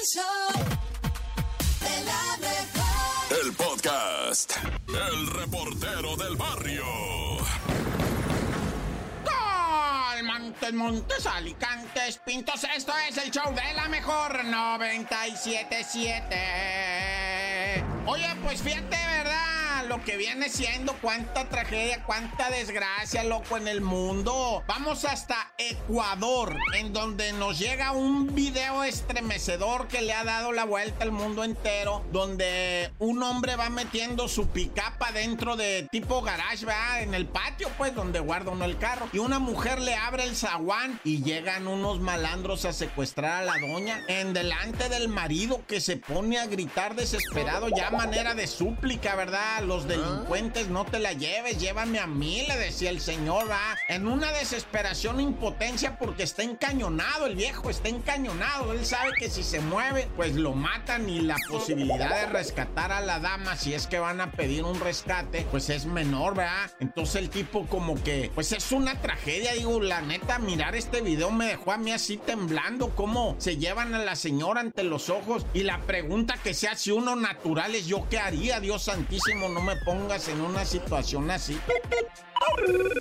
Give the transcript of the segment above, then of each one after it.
El show de la mejor. El podcast. El reportero del barrio. Montes, Montes, Alicantes, Pintos. Esto es el show de la mejor 977. Oye, pues fíjate, ¿verdad? Lo que viene siendo cuánta tragedia, cuánta desgracia, loco, en el mundo. Vamos hasta Ecuador, en donde nos llega un video estremecedor que le ha dado la vuelta al mundo entero, donde un hombre va metiendo su picapa dentro de tipo garage, ¿verdad? En el patio, pues, donde guarda uno el carro. Y una mujer le abre el zaguán y llegan unos malandros a secuestrar a la doña en delante del marido que se pone a gritar desesperado, ya manera de súplica, ¿verdad? Delincuentes, no te la lleves, llévame a mí, le decía el señor, ¿verdad? En una desesperación, impotencia, porque está encañonado, el viejo está encañonado. Él sabe que si se mueve, pues lo matan y la posibilidad de rescatar a la dama, si es que van a pedir un rescate, pues es menor, ¿verdad? Entonces el tipo como que, pues es una tragedia, digo, la neta, mirar este video me dejó a mí así temblando, cómo se llevan a la señora ante los ojos y la pregunta que se hace uno natural es yo qué haría, Dios santísimo, no me pongas en una situación así.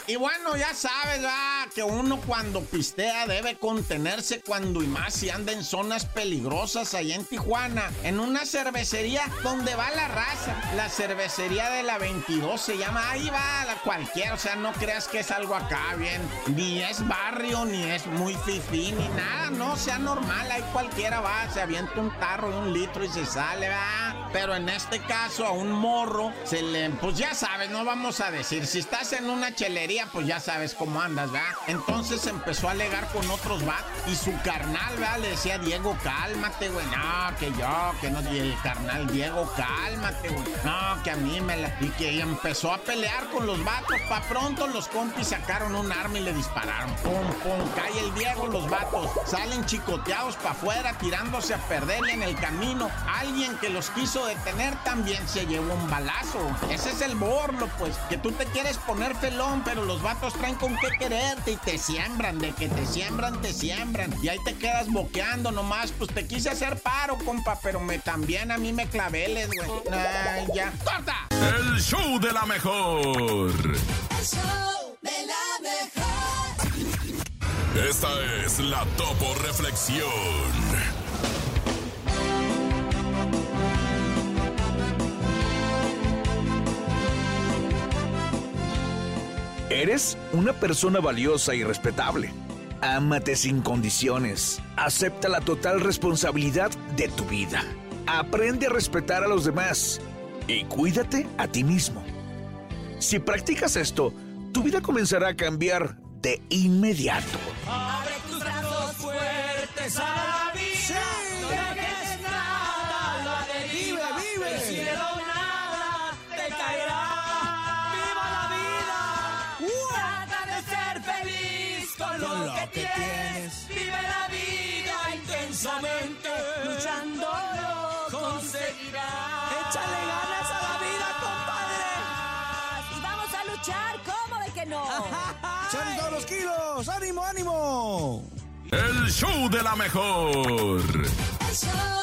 Y bueno, ya sabes, va, que uno cuando pistea debe contenerse cuando y más si anda en zonas peligrosas allá en Tijuana, en una cervecería donde va la raza. La cervecería de la 22 se llama, ahí va la cualquiera, o sea, no creas que es algo acá bien, ni es barrio, ni es muy fifí, ni nada, no, sea normal, ahí cualquiera va, se avienta un tarro de un litro y se sale, va. Pero en este caso a un morro se le, pues ya sabes, no vamos a decir, si estás en una chelería, pues ya sabes cómo andas, ¿verdad? Entonces empezó a alegar con otros va y su carnal, ¿verdad? Le decía, Diego, cálmate, güey. No, que yo, que no. Y el carnal, Diego, cálmate, güey. No, que a mí me la. Y que empezó a pelear con los vatos. Pa' pronto los compis sacaron un arma y le dispararon. Pum, pum, cae el Diego, los vatos. Salen chicoteados para afuera, tirándose a perder y en el camino. Alguien que los quiso detener también se llevó un balazo. Ese es el borlo, pues. Que tú te quieres poner felón, pero los vatos traen con qué quererte y te siembran. De que te siembran, te siembran. Y ahí te quedas boqueando nomás. Pues te quise hacer paro, compa, pero me también a mí me claveles, güey. Ay, ya. ¡Corta! El show de la mejor. El show de la mejor. Esta es la Topo Reflexión. Eres una persona valiosa y respetable. Ámate sin condiciones. Acepta la total responsabilidad de tu vida. Aprende a respetar a los demás. Y cuídate a ti mismo. Si practicas esto, tu vida comenzará a cambiar de inmediato. Abre tus brazos fuertes intensamente. Luchándolo conseguirás. Échale ganas a la vida, compadre. Y vamos a luchar, ¿cómo de que no? ¡Echan todos los kilos! ¡Ánimo, ánimo! El show de la mejor. El show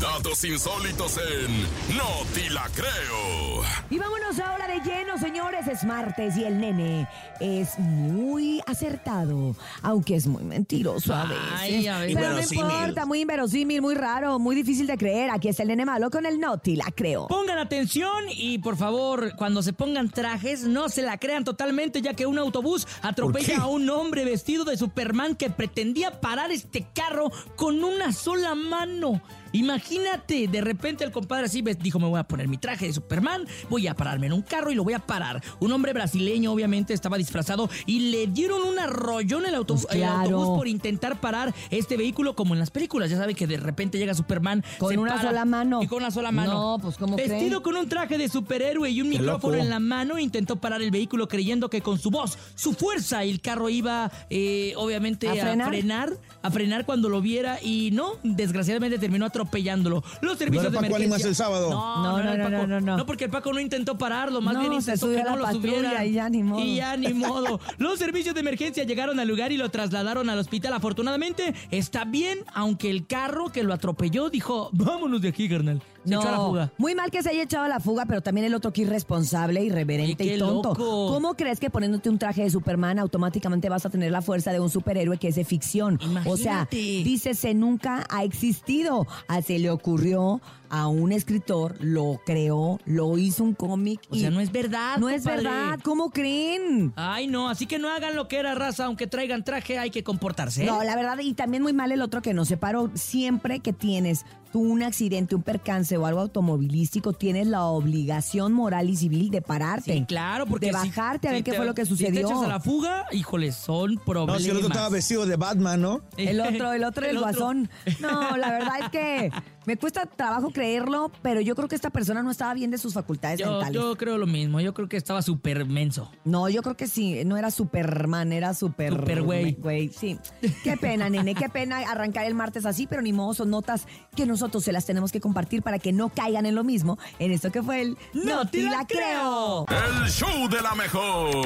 Datos insólitos en No Te La Creo. Y vámonos ahora de lleno, señores. Es martes y el nene es muy acertado, aunque es muy mentiroso a veces. Ay, a veces. Pero no Inverosímil. importa, muy inverosímil, muy raro, muy difícil de creer. Aquí está el nene malo con el noti, la creo. Pongan atención y por favor, cuando se pongan trajes, no se la crean totalmente, ya que un autobús atropella a un hombre vestido de Superman que pretendía parar este carro con una sola mano. Imagínate, de repente el compadre así dijo, me voy a poner mi traje de Superman, voy a pararme en un carro y lo voy a parar. Un hombre brasileño obviamente estaba disfrazado y le dieron un arrollón el, autobús, Pues claro. el autobús por intentar parar este vehículo como en las películas. Ya sabe que de repente llega Superman Con se una para sola mano. Y con una sola mano. No, pues, ¿cómo Vestido con un traje de superhéroe y un micrófono en la mano, intentó parar el vehículo creyendo que con su voz, su fuerza, el carro iba eh, obviamente ¿A a frenar? frenar, a frenar cuando lo viera y no, desgraciadamente terminó atropellándolo. Los servicios era de Paco emergencia. El sábado. No, No, no, no, Paco. no, no. No, porque el Paco no intentó pararlo, más No, bien se intentó que a no lo subieran. y ya ni modo. Y ya ni modo. Los servicios de emergencia llegaron al lugar y lo trasladaron al hospital. Afortunadamente, está bien, aunque el carro que lo atropelló dijo, vámonos de aquí, carnal. Se echó a la fuga. muy mal que se haya echado a la fuga, pero también el otro que irresponsable, irreverente Oye, qué y tonto. loco. ¿Cómo crees que poniéndote un traje de Superman automáticamente vas a tener la fuerza de un superhéroe que es de ficción? O sea, Imagínate. dícese nunca ha existido. A se le ocurrió a un escritor, lo creó, lo hizo un cómic. O y sea, no es verdad. no es verdad. ¿Cómo creen? Ay, no, así que no hagan lo que era raza, aunque traigan traje, hay que comportarse. ¿eh? No, la verdad, y también muy mal el otro que no se paró. Siempre que tienes tú un accidente, un percance o algo automovilístico, tienes la obligación moral y civil de pararte. Sí, claro, porque De si- bajarte a si ver qué te- fue lo que Si te sucedió. echas a la fuga, híjole, son No, problemas. si el otro estaba vestido de Batman, ¿no? El otro, el otro, el, otro. guasón. No, la verdad es que me cuesta trabajo creerlo, pero yo creo que esta persona no estaba bien de sus facultades Yo, mentales. yo creo lo mismo, yo creo que estaba súper menso. No, yo creo que sí, no era Superman, era super... Super güey. güey, sí. Qué pena, nene, qué pena arrancar el martes así, pero ni modo, son notas que nosotros se las tenemos que compartir para que no caigan en lo mismo en esto que fue el ¡No te la creo! El show de la mejor.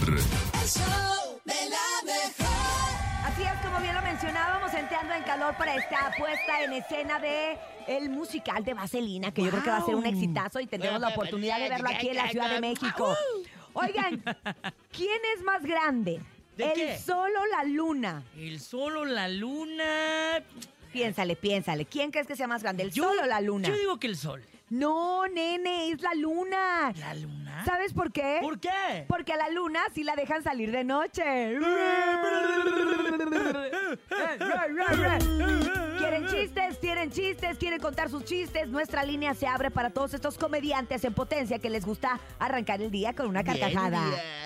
El show de la mejor. Así es, como bien lo mencionábamos, entrando en calor para esta puesta en escena de el musical de Vaselina, que yo creo que va a ser un exitazo y tendremos la oportunidad de verlo aquí en la Ciudad de México. Oigan, ¿quién es más grande? ¿De ¿El qué? sol o la luna? El sol o la luna. Piénsale, piénsale. ¿Quién crees que sea más grande, el Yo- sol o la luna? Yo digo que el sol. No, nene, es la luna. ¿La luna? ¿Sabes por qué? ¿Por qué? Porque a la luna sí la dejan salir de noche. ¿Quieren chistes? ¿Quieren chistes? ¿Quieren contar sus chistes? Nuestra línea se abre para todos estos comediantes en potencia que les gusta arrancar el día con una carcajada.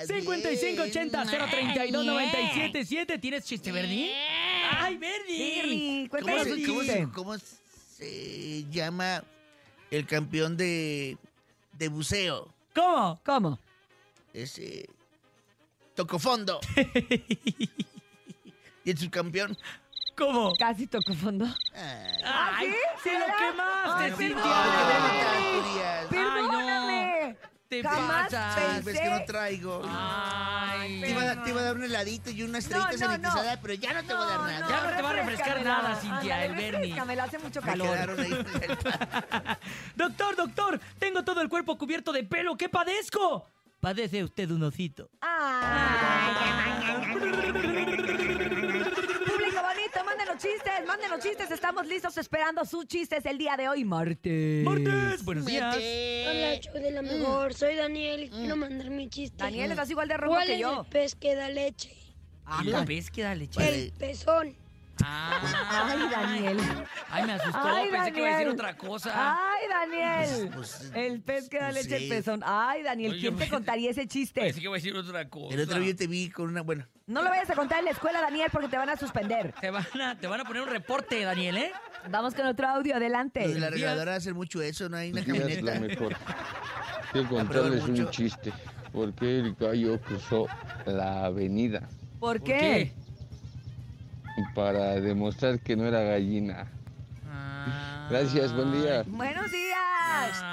5580-032-977. ¿Tienes chiste, Verdi? ¡Ay, Verdi! ¿Cómo, se, cómo se- cómo se llama el campeón de, de buceo? ¿Cómo? ¿Cómo? Ese. Tocofondo. ¿Y el subcampeón? ¿Cómo? Casi tocó fondo. Ay, ¡Ay! ¡Se lo quemaste, Ay, Cintia! perdóname, ¡Perdóname! Te Jamás pasas. Ay, pensé... ves que no traigo. ¡Ay! Te iba, a- te iba a dar un heladito y una estrellita No, no, sanitizada, no. pero ya no te voy a dar nada. Ya no te va a refrescar nada, Cintia, el Bernie. refrescamela, hace mucho Me calor. Doctor, doctor, tengo todo el cuerpo cubierto de pelo. ¿Qué padezco? Padece usted un osito. Ay. Público bonito, mándenos chistes, chistes. Estamos listos esperando sus chistes el día de hoy, martes. Martes, buenos días. Hola, show de la mejor. Soy Daniel y quiero mandar mi chiste. Daniel, estás igual de rojo ¿Cuál que es yo. el pez que da leche? Ah, ¿Y la ves que da leche? El pezón. Ah. Ay, Daniel. Ay, me asustó. Ay, Pensé que iba a decir Daniel. otra cosa. Ay, Daniel. Pues, El pez que da pues, leche sí. el pezón. Ay, Daniel, Oye, ¿quién te me- contaría ese chiste? Pensé que iba a decir otra cosa. El otro día te vi con una. Bueno, No lo vayas a contar en la escuela, Daniel, porque te van a suspender. Te van, a, te van a poner un reporte, Daniel, ¿eh? Vamos con otro audio, adelante. los de la días. arregladora hacen mucho eso, no hay una Días la camioneta. mejor. Quiero contarles mucho. un chiste. ¿Por qué el gallo cruzó la avenida? ¿Por ¿Por qué? Para demostrar que no era gallina. Gracias, buen día. Buenos días. Un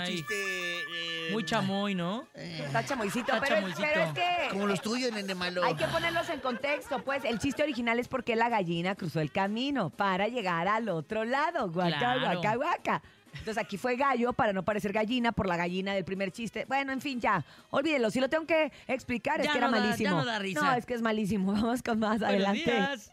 Ay, chiste. eh, muy chamoy, ¿no? Está chamoycito, Está pero, es- chamoycito. pero es que... Como los tuyos, nene malo. Hay que ponerlos en contexto, pues. El chiste original es porque la gallina cruzó el camino para llegar al otro lado. Guaca, Claro. guaca, guaca. Entonces aquí fue gallo para no parecer gallina por la gallina del primer chiste. Bueno, en fin, ya. Olvídelo. Si lo tengo que explicar, es que era da- malísimo. ya no da risa. No, es que es malísimo. Vamos con más. Buenos Adelante. días.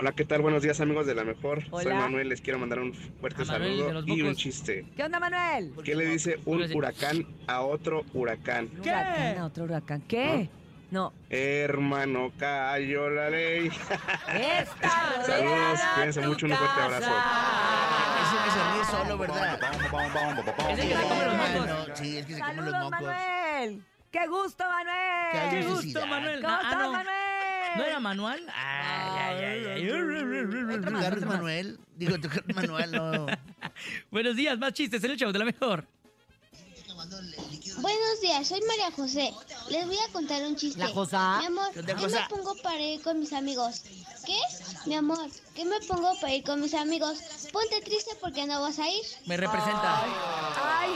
Hola, ¿qué tal? Buenos días amigos de La Mejor. Soy Hola. Manuel, les quiero mandar un fuerte saludo y un chiste. ¿Qué onda, Manuel? ¿Qué le dice un huracán a otro huracán? ¿Qué? Huracán, a otro huracán. ¿Qué? No. Hermano, cayó la ley. Esta Saludos, cuídense mucho, un fuerte abrazo. Ese que se ríe solo, ¿verdad? Ese que se come los mocos. No, sí, es que se come los mocos. Manuel. ¡Qué gusto, Manuel! Qué ¡Qué necesidad. gusto, Manuel! ¿Cómo Ah, estás, no. Manuel? ¿No era manual? Ay, ay, ay, ay. Tu carro es Manuel. Digo, tu carro es Manuel, no. Buenos días, más chistes en el show de la mejor. Buenos días, soy María José. Les voy a contar un chiste. La Josa. Mi amor, ¿Qué me pongo para ir con mis amigos? ¿Qué? Mi amor, ¿qué me pongo para ir con mis amigos? Ponte triste porque no vas a ir. Me representa. Ay,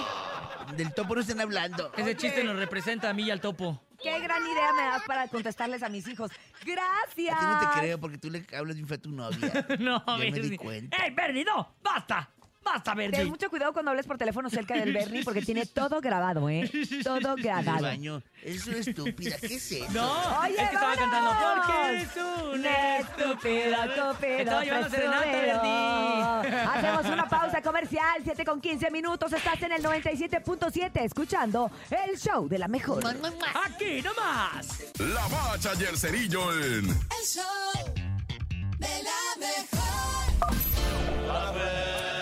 Del topo no están hablando. Ese chiste nos representa a mí y al topo. Qué gran idea me das para contestarles a mis hijos. Gracias. A ti no te creo porque tú le hablas bien feo a tu novia. No, Ya me di cuenta. ¡Ey, Bernie, no! ¡Basta! ¡Basta, Ten Bernie! mucho cuidado cuando hables por teléfono cerca del Bernie porque tiene todo grabado, ¿eh? Todo grabado. baño. Eso es estúpida. ¿Qué es eso? No, Oye, es que estaba cantando porque eres un Estúpido, estúpido, Estaba llevando serenata. Bernie. Hacemos una pausa comercial, 7 con 15 minutos. Estás en el 97.7 escuchando el show de la mejor. ¡Aquí nomás! La bacha y el cerillo en El show de la mejor. ¡La bacha!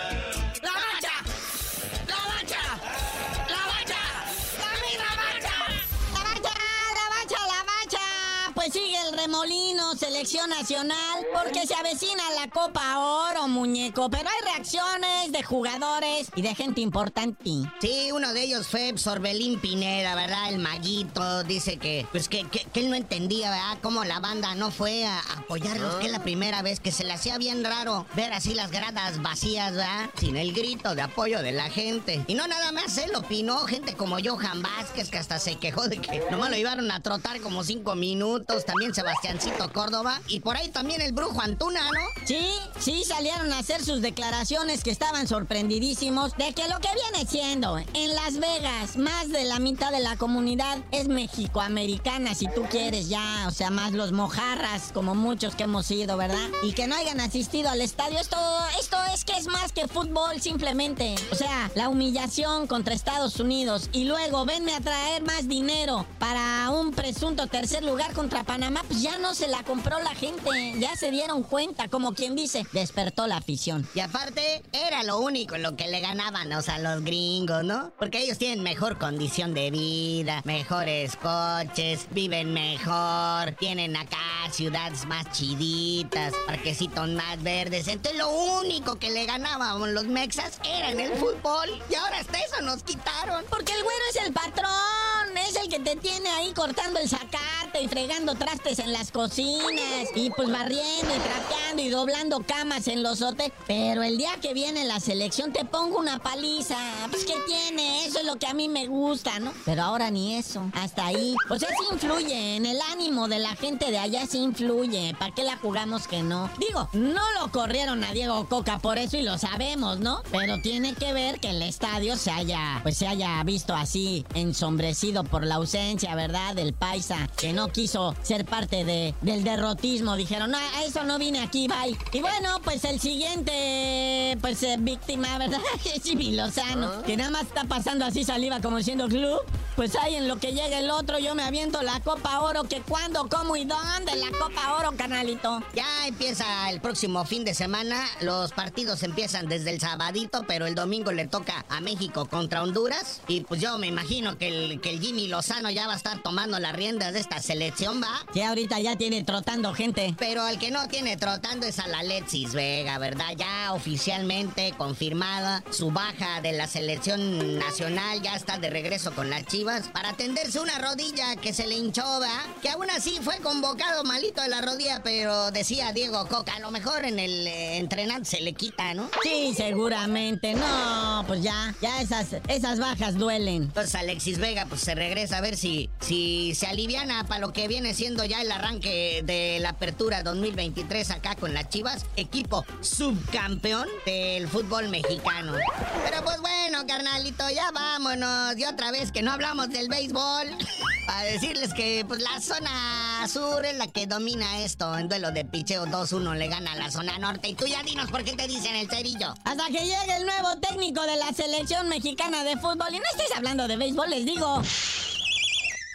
Sigue el remolino, selección nacional, porque se avecina la Copa Oro, muñeco. Pero hay reacciones de jugadores y de gente importante. Sí, uno de ellos fue Sorbelín Pineda, ¿verdad? El maguito. Dice que, pues que, que- que él no entendía, ¿verdad? Cómo la banda no fue a apoyarlos, que es la primera vez que se le hacía bien raro ver así las gradas vacías, ¿verdad? Sin el grito de apoyo de la gente. Y no nada más él opinó, gente como Johan Vázquez, que hasta se quejó de que nomás lo llevaron a trotar como cinco minutos. También Sebastiancito Córdoba. Y por ahí también el brujo Antuna, ¿no? Sí, sí salieron a hacer sus declaraciones que estaban sorprendidísimos de que lo que viene siendo en Las Vegas, más de la mitad de la comunidad es mexicoamericana, si tú quieres ya, o sea, más los mojarras, como muchos que hemos ido, ¿verdad? Y que no hayan asistido al estadio, esto, esto es que es más que fútbol, simplemente. O sea, la humillación contra Estados Unidos y luego venme a traer más dinero para un presunto tercer lugar contra Panamá, pues ya no se la compró la gente, ya se dieron cuenta, como quien dice, despertó la afición. Y aparte, era lo único en lo que le ganaban, o sea, los gringos, ¿no? Porque ellos tienen mejor condición de vida, mejores coches, viven mejor, tienen acá ciudades más chiditas, parquecitos más verdes. Entonces, lo único que le ganaban los mexas era en el fútbol. Y ahora hasta eso nos quitaron. Porque el güero es el patrón, es el que te tiene ahí cortando el zacate y fregando trastes en las cocinas y pues barriendo y trapeando y doblando camas en los hoteles. Pero el día que viene la selección te pongo una paliza. Pues ¿qué tiene? Eso es lo que a mí me gusta, ¿no? Pero ahora ni eso. Hasta ahí. O sea, sí influye. En el ánimo de la gente de allá sí influye. ¿Para qué la jugamos que no? Digo, no lo corrieron a Diego Coca por eso y lo sabemos, ¿no? Pero tiene que ver que el estadio se haya, pues se haya visto así ensombrecido por la ausencia, ¿verdad? Del paisa que no quiso ser parte de, del derrotismo. Dijeron, no, a eso no vine aquí, bye. Y bueno, pues el siguiente, pues eh, víctima, ¿verdad? Jimmy Lozano, que nada más está pasando así saliva como diciendo club. Pues ahí en lo que llega el otro, yo me aviento la Copa Oro. ¿Que cuándo, cómo y dónde la Copa Oro, canalito? Ya empieza el próximo fin de semana. Los partidos empiezan desde el sabadito, pero el domingo le toca a México contra Honduras. Y pues yo me imagino que el, que el Jimmy Lozano ya va a estar tomando las riendas de esta selección, ¿va? Que ahorita ya tiene trotando gente. Pero al que no tiene trotando es a la Alexis Vega, ¿verdad? Ya oficialmente confirmada su baja de la selección nacional, ya está de regreso con las Chivas para atenderse una rodilla que se le hinchó, ¿verdad? Que aún así fue convocado malito de la rodilla, pero decía Diego Coca, a lo mejor en el eh, entrenante se le quita, ¿no? Sí, seguramente. No, pues ya, ya esas, esas bajas duelen. Entonces Alexis Vega pues se regresa a ver si, si se aliviana para lo que viene siendo ya el arranque de la apertura 2023 acá con las Chivas, equipo subcampeón del fútbol mexicano. Pero pues bueno, carnalito, ya vámonos. Y otra vez que no hablamos del béisbol. Para decirles que pues la zona sur es la que domina esto. En duelo de picheo 2-1 le gana a la zona norte. Y tú ya dinos por qué te dicen el cerillo. Hasta que llegue el nuevo técnico de la selección mexicana de fútbol. Y no estés hablando de béisbol, les digo.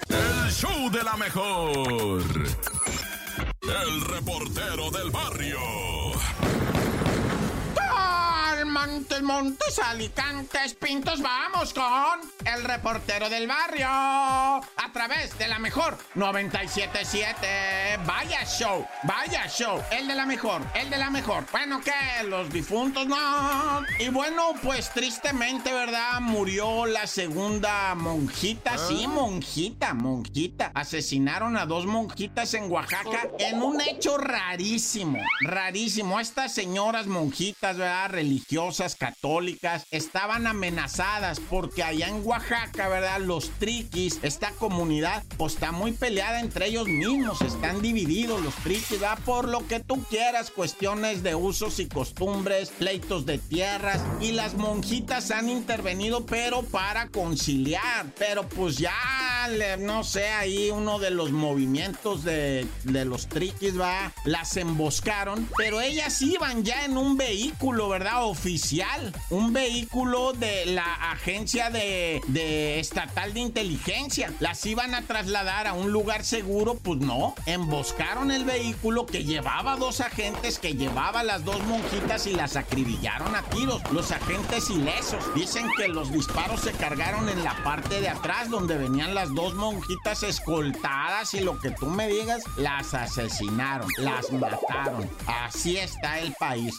El show de la mejor. El reportero del barrio. Montes, Montes, Alicantes, Pintos, vamos con el reportero del barrio. A través de la mejor 977. Vaya show, vaya show. El de la mejor, el de la mejor. Bueno, que los difuntos no. Y bueno, pues tristemente, ¿verdad? Murió la segunda monjita. Sí, monjita, monjita. Asesinaron a dos monjitas en Oaxaca en un hecho rarísimo, rarísimo. Estas señoras monjitas, ¿verdad? Religiosas, católicas, estaban amenazadas porque allá en Oaxaca, ¿verdad? Los triquis, esta comunidad, pues está muy peleada entre ellos mismos, están divididos los triquis, ¿verdad? Por lo que tú quieras, cuestiones de usos y costumbres, pleitos de tierras, y las monjitas han intervenido, pero para conciliar, pero pues ya, no sé, ahí uno de los movimientos de, de los triquis, va, las emboscaron, pero ellas iban ya en un vehículo, ¿verdad? Oficial, un vehículo de la agencia de, estatal de inteligencia. Las iban a trasladar a un lugar seguro, pues no, emboscaron el vehículo que llevaba dos agentes, que llevaba las dos monjitas y las acribillaron a tiros. Los agentes ilesos dicen que los disparos se cargaron en la parte de atrás donde venían las dos monjitas escoltadas y lo que tú me digas, las asesinaron, las mataron. Así está el país.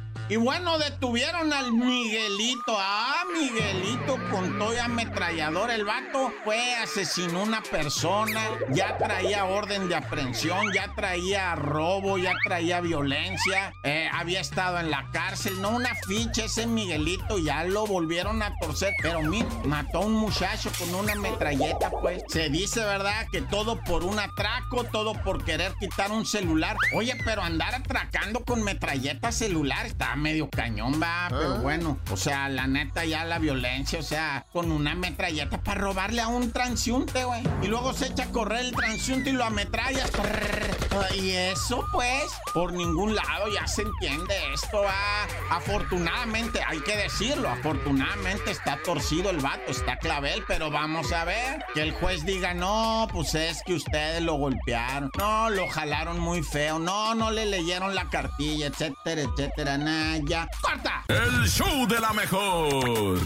Y bueno, detuvieron al Miguelito. Ah, Miguelito con todo y ametrallador. El vato fue, asesinó una persona. Ya traía orden de aprehensión, ya traía robo, ya traía violencia. eh, había estado en la cárcel. No una ficha ese Miguelito. Ya lo volvieron a torcer. Pero mira, mató a un muchacho con una metralleta, pues. Se dice, ¿verdad? Que todo por un atraco, todo por querer quitar un celular. Oye, pero andar atracando con metralleta celular está medio cañón, va. Pero bueno, o sea, la neta ya la violencia, o sea, con una metralleta para robarle a un transiunte, güey. Y luego se echa a correr el transiunte y lo ametrallas. Prrr. Y eso, pues, por ningún lado ya se entiende esto, va. Afortunadamente, hay que decirlo, afortunadamente está torcido el vato, está clavel, pero vamos a ver que el juez diga, no, pues es que ustedes lo golpearon, no, lo jalaron muy feo, no, no le leyeron la cartilla, etcétera, etcétera, nada, ya. ¡Corta! El show de la mejor.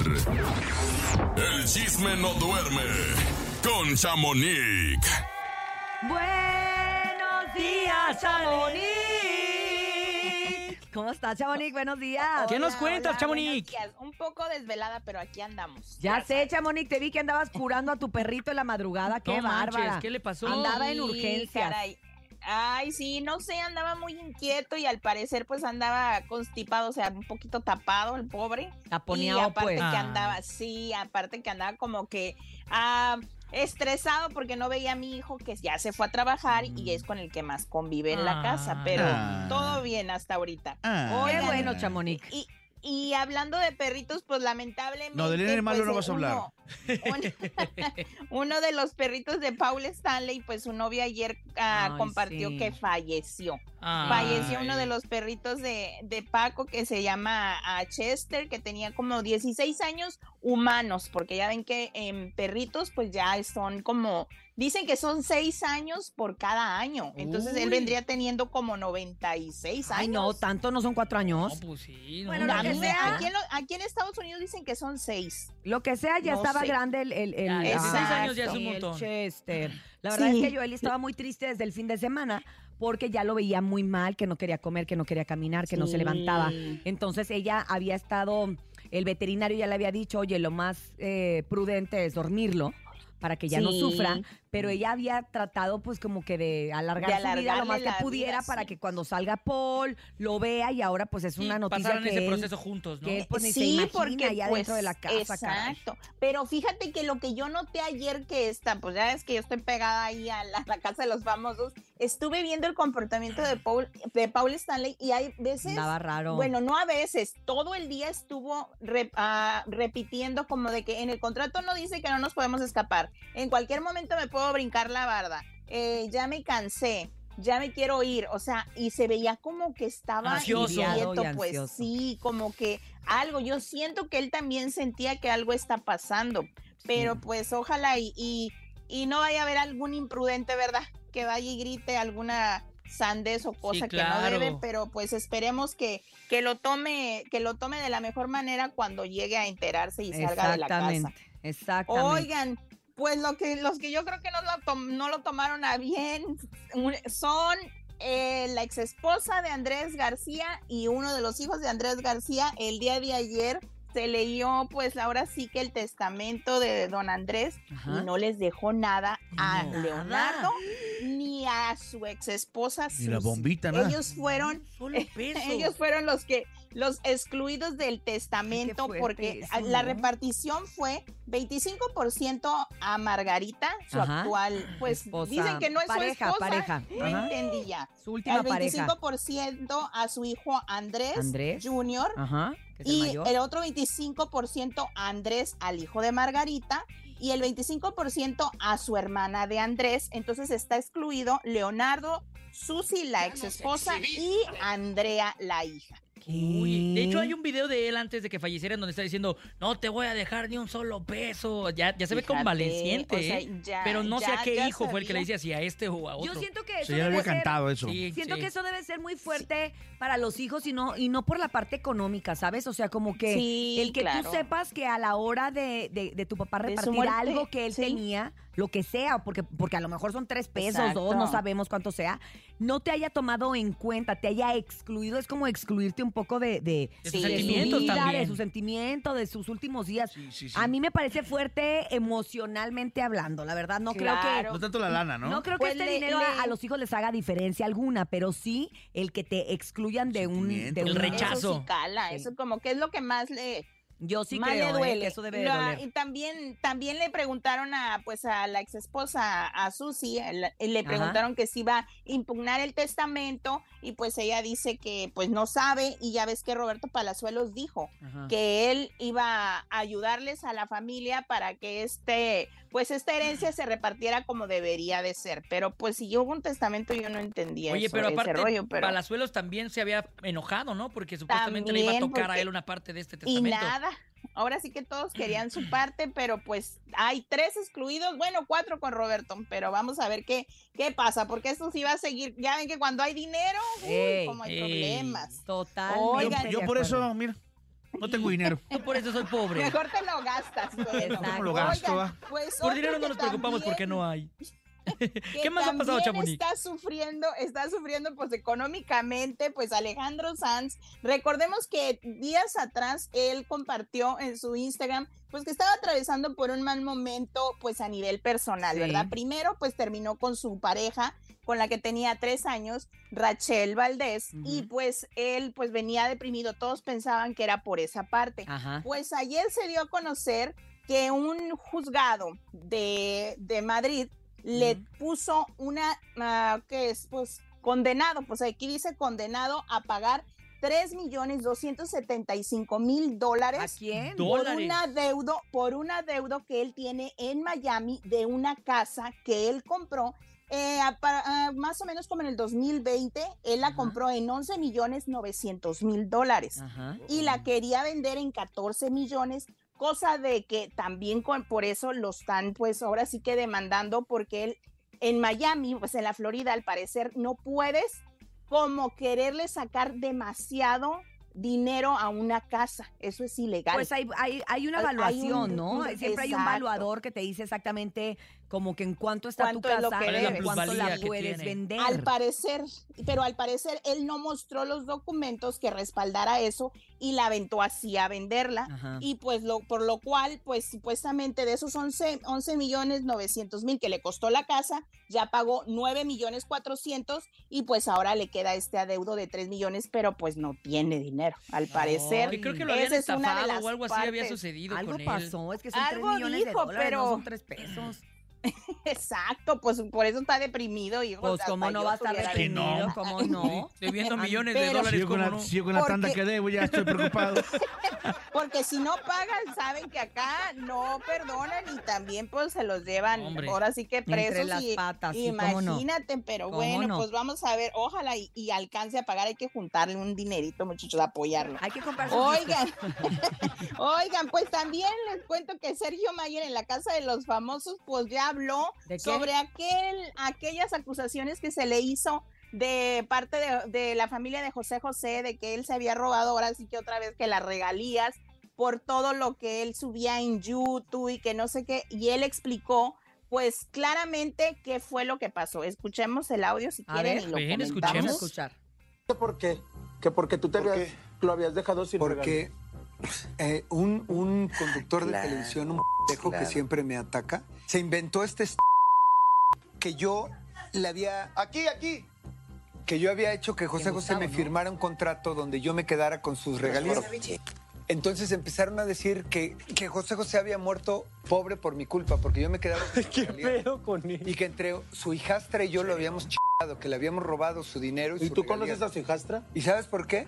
El chisme no duerme con Chamonix. Buenos días, Chamonix. ¿Cómo estás, Chamonix? Buenos días. ¿Qué nos cuentas, Chamonix? Un poco desvelada, pero aquí andamos. Ya sé, Chamonix, te vi que andabas curando a tu perrito en la madrugada. ¡Qué No manches, bárbara! ¿qué le pasó? Andaba en urgencias. caray. Ay, sí, no sé, andaba muy inquieto y al parecer pues andaba constipado, o sea, un poquito tapado el pobre. Taponeado, y aparte pues. que Ah. andaba, sí, aparte que andaba como que ah, estresado porque no veía a mi hijo que ya se fue a trabajar y es con el que más convive en la casa, pero Ah. todo bien hasta ahorita. Ah. Qué bueno, Chamonix. Y, y hablando de perritos, pues lamentablemente. No, del nene malo pues, no vas a hablar. uno- uno de los perritos de Paul Stanley, pues su novia ayer ah, Ay, compartió sí. que falleció. Ay. Falleció uno de los perritos de, de Paco que se llama ah, Chester, que tenía como 16 años humanos, porque ya ven que en perritos pues ya son como, dicen que son 6 años por cada año. Entonces él vendría teniendo como 96 años. Ay, no, tanto no son cuatro años. No, pues sí. no. Bueno, lo A que sea. aquí, en lo- aquí en Estados Unidos dicen que son 6. Lo que sea, ya No estaba grande el, el, el- Ya, 16 ah, años ya es un sí, el montón. Chester. La verdad Sí. es que Joel estaba muy triste desde el fin de semana porque ya lo veía muy mal, que no quería comer, que no quería caminar, que no se levantaba. Entonces ella había estado, el veterinario ya le había dicho, oye, lo más eh, prudente es dormirlo para que ya no sufra, pero ella había tratado pues como que de alargar De su vida lo más que pudiera vida, para sí. que cuando salga Paul lo vea y ahora pues es Sí, una noticia pasaron que ese él- proceso juntos, ¿no? que él pues ni se sí, imagina porque ya pues, dentro de la casa, caray. Exacto. Pero fíjate que lo que yo noté ayer que está, pues ya es que yo estoy pegada ahí a la, la casa de los famosos, estuve viendo el comportamiento de Paul, de Paul Stanley y hay veces, Andaba raro. bueno, no a veces, todo el día estuvo re- ah, repitiendo como de que en el contrato no dice que no nos podemos escapar. En cualquier momento me puedo brincar la barda. Eh, ya me cansé. Ya me quiero ir, o sea, y se veía como que estaba Ansioso. inquieto, pues ansioso. sí, como que algo, yo siento que él también sentía que algo está pasando, pero pues ojalá y, y, y no vaya a haber algún imprudente, ¿verdad? Que vaya y grite alguna sandez o cosa que no debe, pero pues esperemos que, que lo tome, que lo tome de la mejor manera cuando llegue a enterarse y salga de la casa. Exactamente. Oigan, pues lo que, los que yo creo que no lo, tom- no lo tomaron a bien son eh, la ex esposa de Andrés García y uno de los hijos de Andrés García. El día de ayer se leyó, pues ahora sí que el testamento de don Andrés Ajá. y no les dejó nada a. Leonardo ni a su ex esposa. Ni la bombita, nada. Ellos fueron ellos fueron los que los excluidos del testamento fuerte porque la ¿no? repartición fue 25% a Margarita, su Ajá. actual, pues Esposa, dicen que no es pareja, su esposa, pareja. no entendí ya. Su última El pareja. 25% a su hijo Andrés, Andrés. Jr. Ajá. el y mayor. el otro 25% a Andrés, al hijo de Margarita, y el 25% a su hermana de Andrés. Entonces está excluido Leonardo, Susi, la ex esposa, y Andrea, la hija. Uy, de hecho, hay un video de él antes de que falleciera en donde está diciendo, no te voy a dejar ni un solo peso. Ya, ya se ve convaleciente, o sea, ¿eh? ya- Pero no sé a qué hijo fue el que le decía, si a este o a otro. Yo siento que eso Sí, ya le debe había ser- cantado eso. Sí, Siento sí. que eso debe ser muy fuerte para los hijos y no, y no por la parte económica, ¿sabes? O sea, como que Sí, el que claro. tú sepas que a la hora de, de- de tu papá repartir muerte, algo que él sí. tenía, lo que sea, porque, porque a lo mejor son tres pesos, Exacto. dos, no sabemos cuánto sea, no te haya tomado en cuenta, te haya excluido, es como excluirte un poco de, de, De sus Sí, de su vida, también. de su sentimiento, de sus últimos días. Sí, sí, sí. A mí me parece fuerte emocionalmente hablando, la verdad, no creo Claro. No tanto la lana, ¿no? no creo Pues que este le- dinero a- le- a, los hijos les haga diferencia alguna, pero sí el que te de un, de un El rechazo. Eso sí cala, Sí. eso como que es lo que más le, Yo sí más creo le eh, duele. que eso debe de La- doler. y también, también le preguntaron a pues a la ex esposa, a Susi, el- le Ajá. preguntaron que si iba a impugnar el testamento, y pues ella dice que pues no sabe, y ya ves que Roberto Palazuelos dijo Ajá. que él iba a ayudarles a la familia para que este, pues esta herencia se repartiera como debería de ser. Pero pues si yo hubo un testamento, yo no entendía Oye, eso, pero ese aparte, rollo, pero Palazuelos también se había enojado, ¿no? Porque supuestamente le iba a tocar a él una parte de este y testamento. nada. Ahora sí que todos querían su parte, pero pues hay tres excluidos, bueno, cuatro con Roberto, pero vamos a ver qué, qué pasa, porque esto sí va a seguir. Ya ven que cuando hay dinero, uy, Ey, como hay ey. problemas. Totalmente. Oigan, Yo por eso, mira, no tengo dinero. Yo por eso soy pobre. Mejor te lo gastas. bueno. ¿Cómo lo gasto, Oigan, pues Por dinero no nos preocupamos también- porque no hay. ¿Qué más ha pasado, Chamonix? Está sufriendo, está sufriendo pues económicamente, pues Alejandro Sanz. Recordemos que días atrás él compartió en su Instagram pues que estaba atravesando por un mal momento pues a nivel personal, Sí. ¿verdad? Primero pues terminó con su pareja con la que tenía tres años, Rachel Valdés, y pues él pues venía deprimido, todos pensaban que era por esa parte. Ajá. Pues ayer se dio a conocer que un juzgado de, de Madrid le puso una, ah, que es? Pues condenado, pues aquí dice condenado a pagar 3 millones 275 mil ¿A dólares quién? Do- por Dólares. un adeudo, por un adeudo que él tiene en Miami de una casa que él compró eh, a pa- a más o menos como en el 2020, él la Ajá. compró en 11 millones 900 mil dólares Ajá. y la quería vender en 14 millones, cosa de que también con, por eso lo están pues ahora sí que demandando porque él en Miami, pues en la Florida al parecer no puedes como quererle sacar demasiado dinero a una casa, eso es ilegal. Pues hay, hay, hay una hay evaluación, un- ¿no? Siempre hay un evaluador que te dice exactamente como que en cuánto está tu Cuánto es lo casa que ¿Cuál es la cuánto puedes vender. Al parecer, pero al parecer él no mostró los documentos que respaldara eso y la aventó así a venderla. Ajá. Y pues lo, por lo cual, pues supuestamente de esos 11, 11 millones 900 mil que le costó la casa, ya pagó 9 millones 400 y pues ahora le queda este adeudo de 3 millones, pero pues no tiene dinero, al parecer. Yo creo que lo habían de estafado o algo así había sucedido Algo con él. pasó, es que son 3 Algo millones de dijo, dólares, pero- no son 3 pesos. Exacto, pues por eso está deprimido, hijo. Pues cómo no va a estar Que no. deprimido, cómo no. Debiendo millones de Pero- Si dólares, yo con ¿cómo la, no? si yo con la tanda que debo ya estoy preocupado. Porque si no pagan, saben que acá no perdonan y también pues se los llevan Hombre. ahora sí que presos Entre las y patas, no. imagínate, pero ¿Cómo bueno, no? pues vamos a ver, ojalá y, y alcance a pagar, hay que juntarle un dinerito, muchachos, apoyarlo. Hay que comprar Oigan, oigan, pues también les cuento que Sergio Mayer en la Casa de los Famosos, pues ya habló sobre aquel, aquellas acusaciones que se le hizo de parte de, de la familia de José José, de que él se había robado ahora sí que otra vez que las regalías por todo lo que él subía en YouTube y que no sé qué, y él explicó pues claramente qué fue lo que pasó. Escuchemos el audio si A quieren ver, y lo ven, comentamos. escuchemos. escuchar. ¿Por qué? Que porque tú te habías, lo habías dejado sin Porque eh, un, un conductor de Claro, televisión, un pendejo que claro. siempre me ataca, se inventó este est- que yo le había... Aquí, aquí. Que yo había hecho que José José me firmara un contrato donde yo me quedara con sus regalías. Entonces empezaron a decir que, que José José había muerto pobre por mi culpa, porque yo me quedaba con sus regalías. Y que entre su hijastra y yo lo habíamos chingado, que le habíamos robado su dinero. ¿Y, ¿Y tú conoces a su hijastra? ¿Y sabes por qué?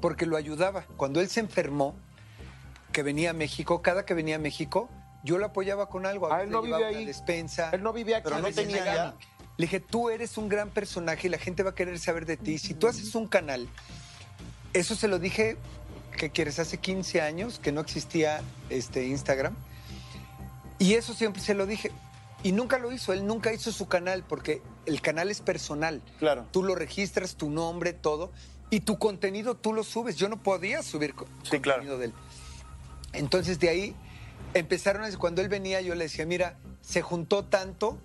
Porque lo ayudaba. Cuando él se enfermó, que venía a México, cada que venía a México, yo lo apoyaba con algo. A Ah, él no vive ahí. despensa. Él no vivía aquí, pero no tenía gana. Le dije, tú eres un gran personaje y la gente va a querer saber de ti. Si tú haces un canal, eso se lo dije, ¿qué quieres? Hace 15 años que no existía este Instagram. Y eso siempre se lo dije. Y nunca lo hizo, él nunca hizo su canal porque el canal es personal. Claro. Tú lo registras, tu nombre, todo. Y tu contenido tú lo subes. Yo no podía subir co- contenido de él. Entonces de ahí empezaron a cuando él venía yo le decía, mira, se juntó tanto,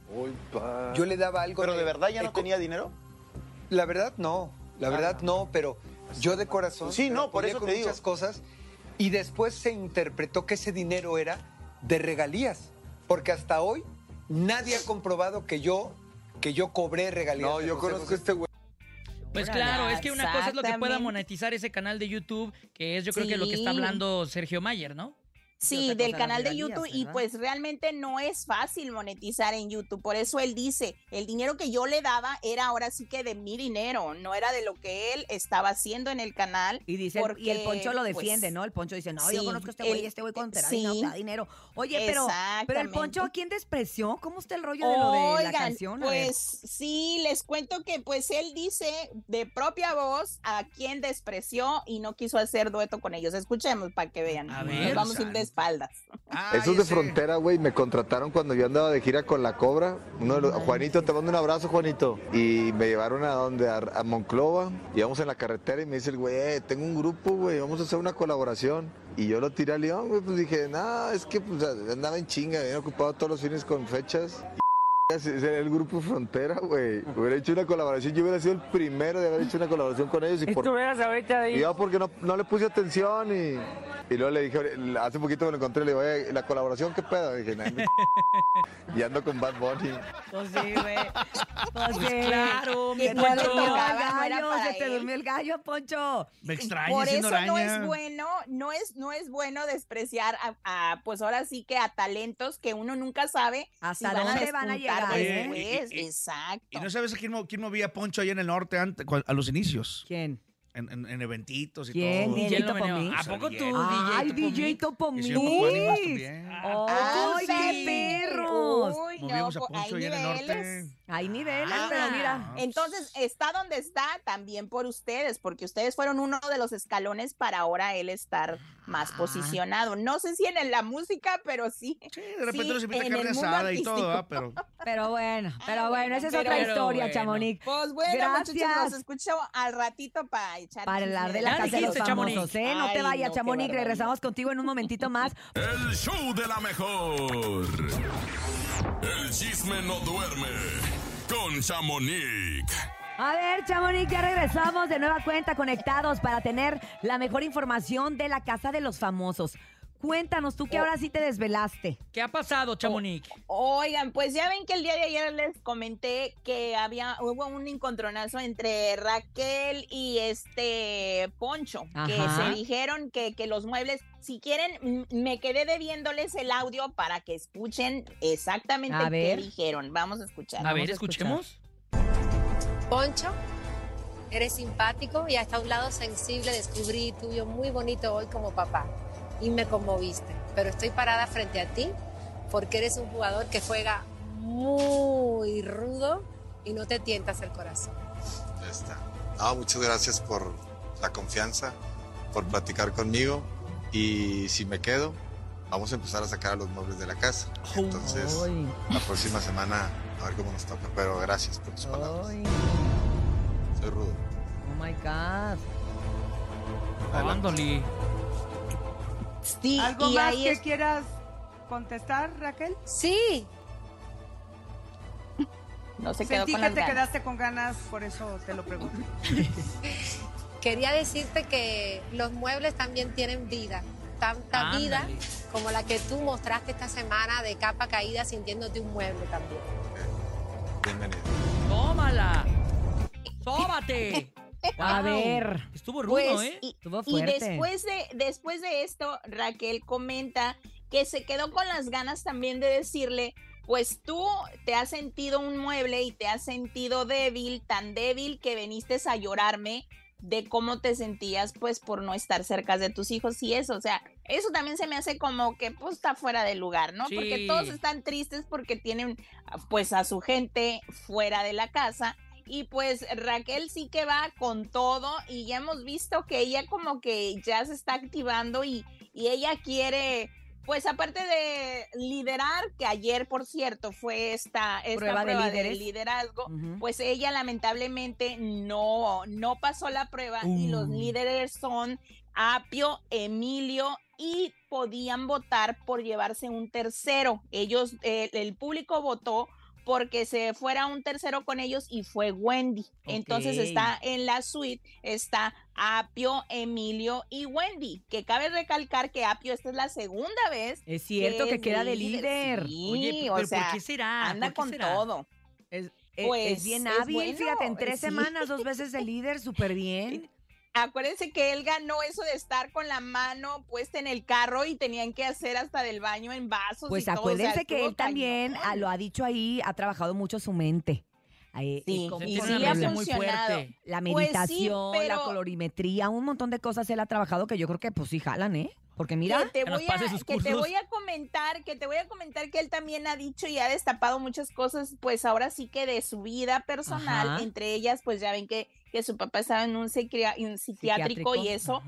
yo le daba algo. ¿Pero de verdad ya no eco- tenía dinero? La verdad no, la verdad no, pero yo de corazón. Sí, no, por eso con te digo. muchas cosas y después se interpretó que ese dinero era de regalías, porque hasta hoy nadie ha comprobado que yo que yo cobré regalías. No, yo José conozco José. este güey. Pues claro, es que una cosa es lo que pueda monetizar ese canal de YouTube, que es yo creo que lo que está hablando Sergio Mayer, ¿no? Sí, del canal de YouTube y pues realmente no es fácil monetizar en YouTube. Por eso él dice, el dinero que yo le daba era ahora sí que de mi dinero, no era de lo que él estaba haciendo en el canal. Y dice, y el Poncho lo pues, defiende, ¿no? El Poncho dice, no, yo conozco a este güey, el- este güey con sí. dinero, te da dinero. Oye, pero, pero el Poncho, ¿a quién despreció? ¿Cómo está el rollo de lo de la Oigan, canción? A ver. Pues sí, les cuento que pues él dice de propia voz a quien despreció y no quiso hacer dueto con ellos. Escuchemos para que vean. A ver. vamos a espaldas. Esos de frontera, güey, me contrataron cuando yo andaba de gira con la Cobra. Uno de los- Juanito, te mando un abrazo, Juanito. Y me llevaron a donde, a, a Monclova. Íbamos en la carretera y me dice el güey, eh, tengo un grupo, güey, vamos a hacer una colaboración. Y yo lo tiré a León, güey, pues dije, no, es que pues, andaba en chinga, había ocupado todos los fines con fechas. Era el grupo Frontera, güey. Hubiera hecho una colaboración, yo hubiera sido el primero de haber hecho una colaboración con ellos. Y por... Estuvieras ahorita ahí. Y yo porque no, no le puse atención y, y luego le dije, hace poquito me lo encontré, le digo, oye, ¿la colaboración qué pedo? Y dije, "Nah, me- y ando con Bad Bunny. Pues sí, güey. Pues Pues sí. claro, mi Poncho. No gallo, se te durmió el gallo, Poncho. Me Por extraña eso siendo no es bueno, no es, no es bueno despreciar a, a, pues ahora sí que a talentos que uno nunca sabe ¿Hasta si van a van a llegar, eh? después. Y- Exacto. ¿Y no sabes a quién, mo- quién movía Poncho ahí en el norte antes, a los inicios? ¿Quién? En, en- en eventitos y ¿Quién? todo. DJ ¿Quién Topo venía? Mix. ¿A poco tú, Ay, DJ DJ. ¡Ay, qué perros! Uy, no, Movíamos a Poncho ahí en el norte. Hay niveles, Ah, pero mira. Entonces, está donde está también por ustedes, porque ustedes fueron uno de los escalones para ahora él estar más Ah. posicionado. No sé si en la música, pero sí. De repente nos invita carne asada y todo. ¿verdad? Pero Pero bueno, pero bueno, esa es pero otra bueno. historia, Chamonix. Pues bueno, Gracias. muchachos, los escucho al ratito para echar Para hablar de la Ya casa de los famosos, ¿eh? No te Ay, vayas, no, Chamonix. Regresamos contigo en un momentito más. El show de la mejor. El chisme no duerme con Chamonix. A ver, Chamonix, ya regresamos de nueva cuenta conectados para tener la mejor información de la casa de los famosos. Cuéntanos, tú que ahora sí te desvelaste. ¿Qué ha pasado, Chamonix? Oigan, pues ya ven que el día de ayer les comenté que había hubo un encontronazo entre Raquel y este Poncho, que se dijeron que, que los muebles, si quieren, me quedé debiéndoles el audio para que escuchen exactamente A qué ver. dijeron. Vamos a escuchar. A ver, escuchemos. Poncho, eres simpático y hasta un lado sensible descubrí tuyo muy bonito hoy como papá y me conmoviste. Pero estoy parada frente a ti porque eres un jugador que juega muy rudo y no te tientas el corazón. Ya está. No, muchas gracias por la confianza, por platicar conmigo y si me quedo, vamos a empezar a sacar a los muebles de la casa. Entonces, la próxima semana a ver cómo nos toca, pero gracias por tus palabras. rudo. Oh my God. Ándale. Sí, ¿Algo y más ahí que es- quieras contestar, Raquel? Sí. No se quedó Sentí con que las te ganas. quedaste con ganas, por eso te lo pregunto. Quería decirte que los muebles también tienen vida. Tanta vida como la que tú mostraste esta semana de capa caída sintiéndote un mueble también. Bienvenido. ¡Tómala! ¡Sóbate! A ver. Estuvo rudo, Pues, ¿eh? y, Estuvo y fuerte. después de, después de esto, Raquel comenta que se quedó con las ganas también de decirle, pues tú te has sentido un mueble y te has sentido débil, tan débil que viniste a llorarme de cómo te sentías pues por no estar cerca de tus hijos y eso, o sea, eso también se me hace como que pues está fuera de lugar, ¿no? Porque todos están tristes porque tienen pues a su gente fuera de la casa y pues Raquel sí que va con todo y ya hemos visto que ella como que ya se está activando y, y ella quiere, pues aparte de liderar, que ayer por cierto fue esta, esta Prueba prueba, de liderazgo, pues ella lamentablemente no, no pasó la prueba y los Uh. líderes son Apio, Emilio y podían votar por llevarse un tercero. Ellos, eh, el público votó porque se fuera un tercero con ellos y fue Wendy. Entonces está en la suite, está Apio, Emilio y Wendy, que cabe recalcar que Apio esta es la segunda vez. Es cierto que queda de líder. Sí, Oye, o pero sea, ¿por qué será? anda ¿Por qué con será? todo. Es, es- Pues, es bien hábil, bueno, fíjate, en tres sí. semanas, dos veces de líder, súper bien. Acuérdense que él ganó eso de estar con la mano puesta en el carro y tenían que hacer hasta del baño en vasos. Pues y todo, o sea, acuérdense que él también ah, lo ha dicho ahí, ha trabajado mucho su mente. Ahí, Sí, y como sí la le ha mente- muy funcionado. fuerte. La Pues sí, meditación, la colorimetría, un montón de cosas él ha trabajado que yo creo que pues sí jalan, ¿eh? Porque mira, que te, que voy a, sus que te cursos. voy a comentar, que te voy a comentar que él también ha dicho y ha destapado muchas cosas, pues ahora sí que de su vida personal, Ajá. entre ellas, pues ya ven que, que su papá estaba en un, psiquiátrico, Psiquiátrico, y eso,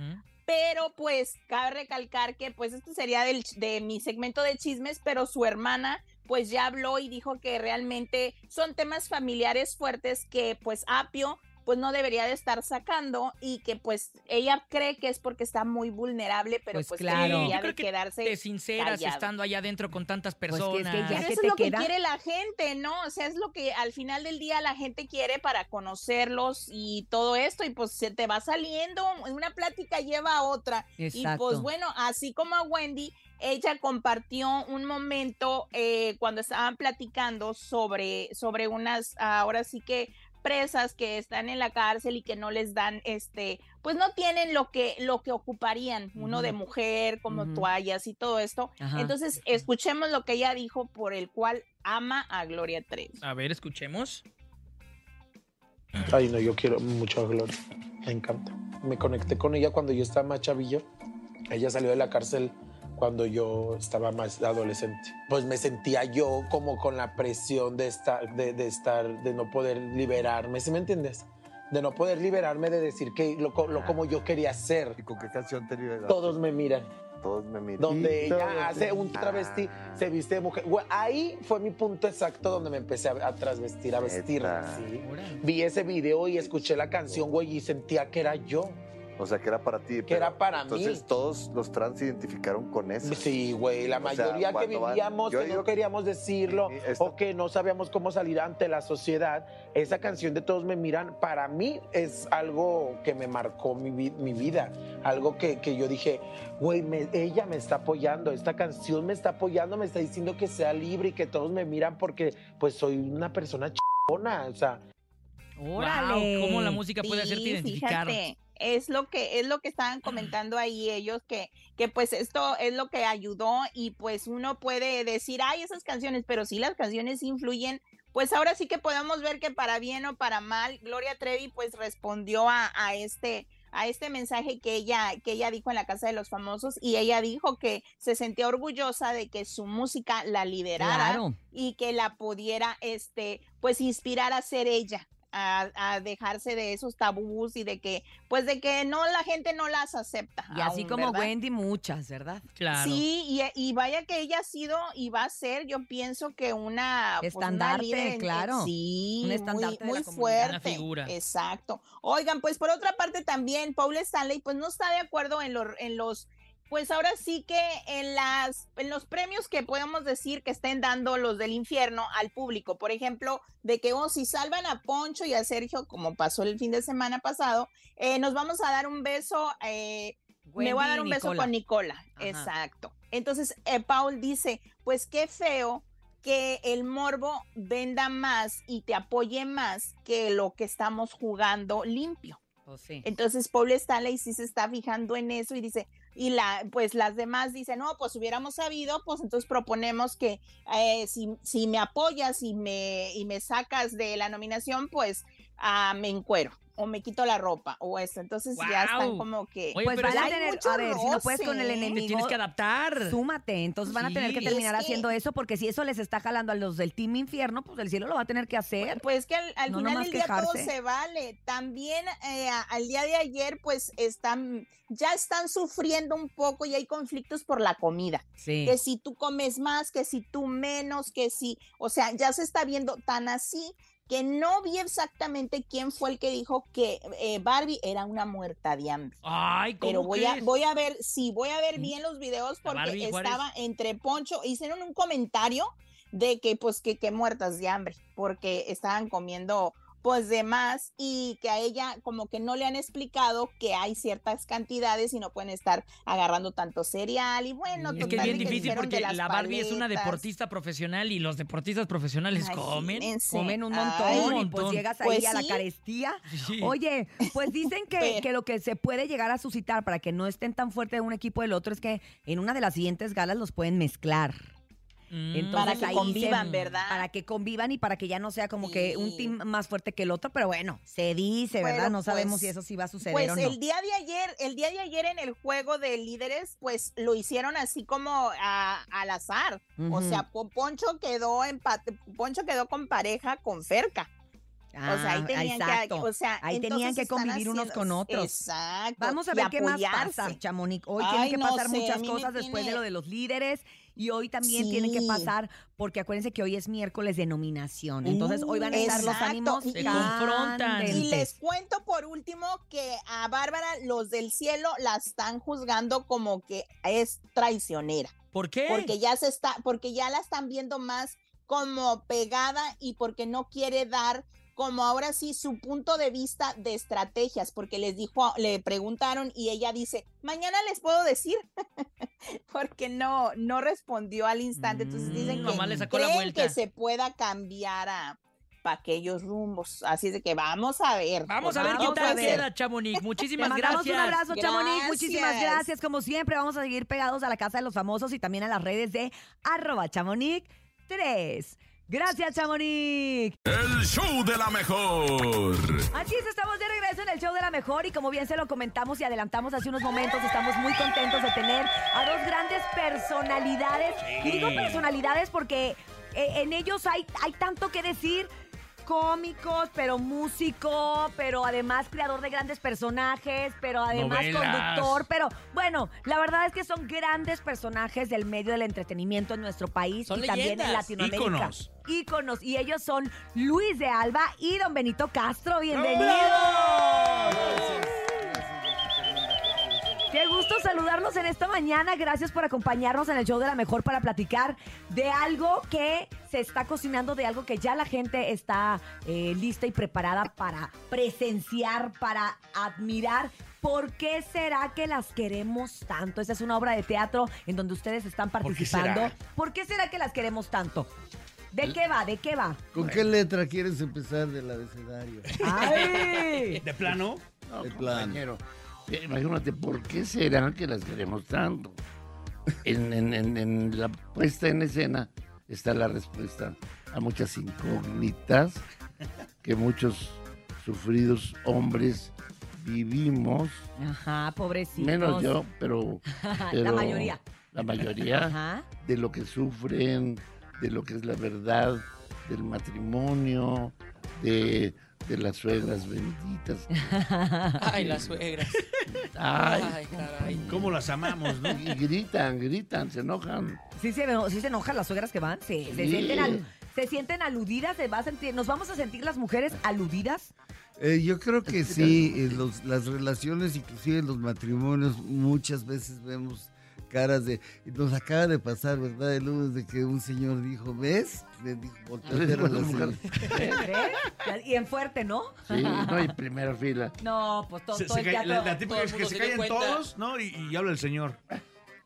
pero pues cabe recalcar que pues esto sería del, de mi segmento de chismes, pero su hermana pues ya habló y dijo que realmente son temas familiares fuertes que pues Apio pues no debería de estar sacando y que pues ella cree que es porque está muy vulnerable, pero Pues pues, claro. debería Yo creo de que quedarse Te sinceras callado. estando allá adentro con tantas Pues que es personas. que ya Pero que eso es lo queda? que quiere la gente, ¿no? O sea, es lo que al final del día la gente quiere para conocerlos y todo esto, y pues se te va saliendo, una plática lleva a otra. Y Exacto. pues bueno, así como a Wendy, ella compartió un momento eh, cuando estaban platicando sobre, sobre unas, ahora sí que presas que están en la cárcel y que no les dan este pues no tienen lo que lo que ocuparían uno de mujer como toallas y todo esto Ajá. entonces escuchemos lo que ella dijo por el cual ama a Gloria Trevi A ver, escuchemos. Ay, no, yo quiero mucho a Gloria. Me encanta. Me conecté con ella cuando yo estaba más chavillo. Ella salió de la cárcel cuando yo estaba más adolescente. Pues me sentía yo como con la presión de estar, de, de estar, de no poder liberarme, ¿sí me entiendes? De no poder liberarme de decir que lo, lo como yo quería ser. ¿Y con qué canción te liberaste? Todos me miran. Todos me miran. Donde ella hace un travesti, Ah. se viste de mujer. Ahí fue mi punto exacto donde me empecé a, a trasvestir, a vestir. Neta. sí. Vi ese video y escuché la canción, güey, y sentía que era yo. O sea, que era para ti. Que era para mí. Entonces todos los trans se identificaron con eso. Sí, güey, la O sea, mayoría que van- vivíamos, yo que digo no queríamos decirlo, esta- o que no sabíamos cómo salir ante la sociedad, esa canción de Todos me miran, para mí es algo que me marcó mi, mi vida, algo que, que yo dije, güey, me- ella me está apoyando, esta canción me está apoyando, me está diciendo que sea libre y que todos me miran porque pues soy una persona chona, o sea, órale. Wow, cómo la música puede Sí, hacerte identificar. fíjate, es lo que es lo que estaban comentando ahí ellos que que pues esto es lo que ayudó y pues uno puede decir, "Ay, esas canciones", pero sí las canciones influyen. Pues ahora sí que podemos ver que para bien o para mal Gloria Trevi pues respondió a, a este a este mensaje que ella que ella dijo en la casa de los famosos y ella dijo que se sentía orgullosa de que su música la liderara Claro. y que la pudiera este pues inspirar a ser ella a, a dejarse de esos tabús y de que, pues de que no, la gente no las acepta. Y así aún, como ¿verdad? Wendy, muchas, ¿verdad? Claro. Sí, y, y vaya que ella ha sido y va a ser, yo pienso que una pues, una Estandarte, líder claro. sí, Un muy- estandarte de muy, fuerte. Una figura. Exacto. Oigan, pues por otra parte también Paul Stanley pues no está de acuerdo en los pues ahora sí que en las en los premios que podemos decir que estén dando los del infierno al público, por ejemplo, de que oh, si salvan a Poncho y a Sergio como pasó el fin de semana pasado, eh, nos vamos a dar un beso eh, me voy a dar un beso con Nicola. Ajá. Exacto. Entonces, eh, Paul dice, pues qué feo que el morbo venda más y te apoye más que lo que estamos jugando limpio. Sí. Entonces Paul Stanley sí se está fijando en eso y dice, y la, pues las demás dicen, no, pues hubiéramos sabido, pues entonces proponemos que eh, si, si me apoyas y me, y me sacas de la nominación, pues ah, me encuero o me quito la ropa o eso. Entonces ya están como que... Oye, Pues van a tener, a ver, si no puedes con el. Te enemigo, tienes que adaptar. súmate. Entonces van a tener que terminar Es que- haciendo eso, porque si eso les está jalando a los del Team Infierno, pues el cielo lo va a tener que hacer. Pues que al, al No final del día todo se vale. También eh, al día de ayer, pues están, ya están sufriendo un poco y hay conflictos por la comida. Sí. Que si tú comes más, que si tú menos, que si, o sea, ya se está viendo tan así que no vi exactamente quién fue el que dijo que eh, Barbie era una muerta de hambre. Ay, ¿cómo Pero voy a, voy a ver, sí, voy a ver bien los videos porque estaba entre Poncho, hicieron un comentario de que pues que, que muertas de hambre, porque estaban comiendo pues de más y que a ella como que no le han explicado que hay ciertas cantidades y no pueden estar agarrando tanto cereal y bueno, Es que es bien difícil porque la Barbie es una deportista profesional y los deportistas profesionales comen. Comen un Ay, montón un y pues montón. llegas ahí Pues a la carestía. Sí. Oye, pues dicen que, que lo que se puede llegar a suscitar para que no estén tan fuerte de un equipo del otro es que en una de las siguientes galas los pueden mezclar. Mm. Entonces, Para que ahí convivan, se- ¿verdad? Para que convivan y para que ya no sea como que un team más fuerte que el otro, pero bueno, se dice, ¿verdad? No sabemos pues, si eso sí va a suceder Pues o no. el día de ayer, el día de ayer en el juego de líderes, pues lo hicieron así como a- al azar. O sea, Po- Poncho quedó empate, Poncho quedó con pareja con Ferca. o sea, ahí Ah, tenían exacto. que, o sea, Ahí tenían entonces que están convivir unos con otros. Exacto. Vamos a ver qué más pasa, Chamonix. Hoy Ay, tienen que no pasar sé, muchas cosas después de lo de los líderes y hoy también tienen que Sí. pasar porque acuérdense que hoy es miércoles de nominación. Entonces hoy van a estar los ánimos Se confrontan. Y les cuento por último que a Bárbara los del cielo la están juzgando como que es traicionera. ¿Por qué? Porque ya se está, porque ya la están viendo más como pegada y porque no quiere dar como ahora sí su punto de vista de estrategias, porque les dijo, le preguntaron y ella dice, mañana les puedo decir, porque no, no respondió al instante. Entonces dicen Mm, que nomás le sacó la creen vuelta. que se pueda cambiar a para aquellos rumbos. Así es de que vamos a ver. Vamos a ver qué tal queda, Chamonix. Muchísimas gracias. un abrazo, Chamonix. Muchísimas Gracias. gracias. Como siempre, vamos a seguir pegados a la Casa de los Famosos y también a las redes de arroba Chamonix 3. Gracias, Chamonix. El show de la mejor. Así es, estamos de regreso en el show de la mejor y como bien se lo comentamos y adelantamos hace unos momentos, estamos muy contentos de tener a dos grandes personalidades. Y digo personalidades porque eh, en ellos hay, hay tanto que decir. Cómicos, pero músico, pero además creador de grandes personajes, pero además Novelas. conductor, pero bueno, la verdad es que son grandes personajes del medio del entretenimiento en nuestro país Son y también en. Latinoamérica. Íconos. Íconos. Y ellos son Luis de Alba y don Benito Castro. Bienvenidos. Gusto saludarnos en esta mañana. Gracias por acompañarnos en el show de la mejor para platicar de algo que se está cocinando, de algo que ya la gente está eh, lista y preparada para presenciar, para admirar. ¿Por qué será que las queremos tanto? Esa es una obra de teatro en donde ustedes están ¿Por qué participando. será? ¿Por qué será que las queremos tanto? ¿De qué va? ¿De qué va? ¿Con qué letra quieres empezar del abecedario? ¡Ay! ¿De plano? No, De compañero. Eh, Imagínate, ¿por qué será que las queremos tanto? En, en- en- en la puesta en escena está la respuesta a muchas incógnitas que muchos sufridos hombres vivimos, Ajá, pobrecitos. menos yo, pero, La mayoría. La mayoría Ajá. de lo que sufren, de lo que es la verdad del matrimonio, de, de las suegras benditas. Ay, las suegras. Ay, Ay, caray. ¿Cómo las amamos, no? y gritan, gritan, se enojan. ¿Sí se, sí se enojan las suegras que van? Sí, se, sienten al- se sienten aludidas, se va a sentir, ¿nos vamos a sentir las mujeres aludidas? Eh, yo creo que sí, eh, los- las relaciones, inclusive los matrimonios, muchas veces vemos caras de... Nos acaba de pasar, ¿verdad? El lunes de que un señor dijo, ¿ves? Le dijo. ¿Crees? Y en fuerte, ¿no? Sí, no, y primera fila. No, pues todo, Se- todo se el teatro. la, la típica es que se dio callan cuenta. todos, ¿no? Y, y habla el señor.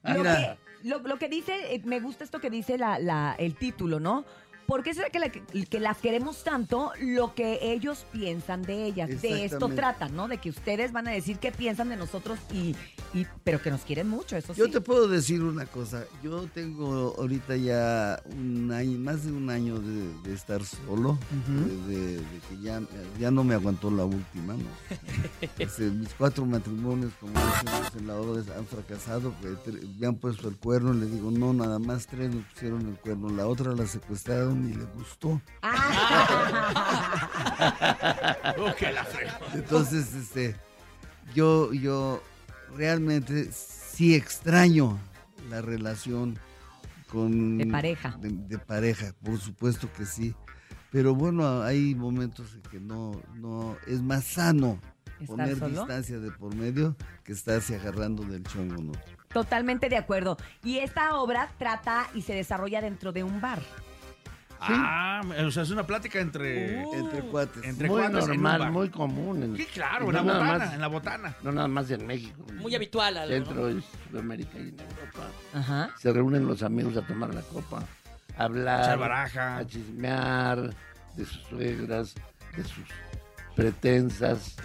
Lo que, lo, lo que dice, eh, me gusta esto que dice la, la- el título, ¿no? Porque será que, la- que las queremos tanto lo que ellos piensan de ellas. De esto tratan, ¿no? De que ustedes van a decir qué piensan de nosotros y, y pero que nos quieren mucho, eso Yo sí. te puedo decir una cosa, yo tengo ahorita ya un año, más de un año de, de estar solo, de, de- de que ya, ya no me aguantó la última, ¿no? Este, mis cuatro matrimonios, como decimos en la obra, han fracasado, tre- me han puesto el cuerno, le digo, no, nada más tres me pusieron el cuerno, la otra la secuestraron y le gustó. Que la fregó. Entonces, este, yo, yo realmente sí extraño la relación con... De pareja. De, de pareja, por supuesto que sí. Pero bueno, hay momentos en que no, no, es más sano ¿Estar poner solo? distancia de por medio que estarse agarrando del chongo, ¿no? Totalmente de acuerdo. Y esta obra trata y se desarrolla dentro de un bar. Ah, o sea, es una plática entre... Entre cuates. Entre muy cuates en normal, muy común. en- Sí, claro, en la no botana, más- en la botana. No nada más en México. Muy habitual algo, Centro, ¿no? y Sudamérica y en Europa. Ajá. Se reúnen los amigos a tomar la copa, a hablar, baraja. a chismear de sus suegras, de sus pretensas.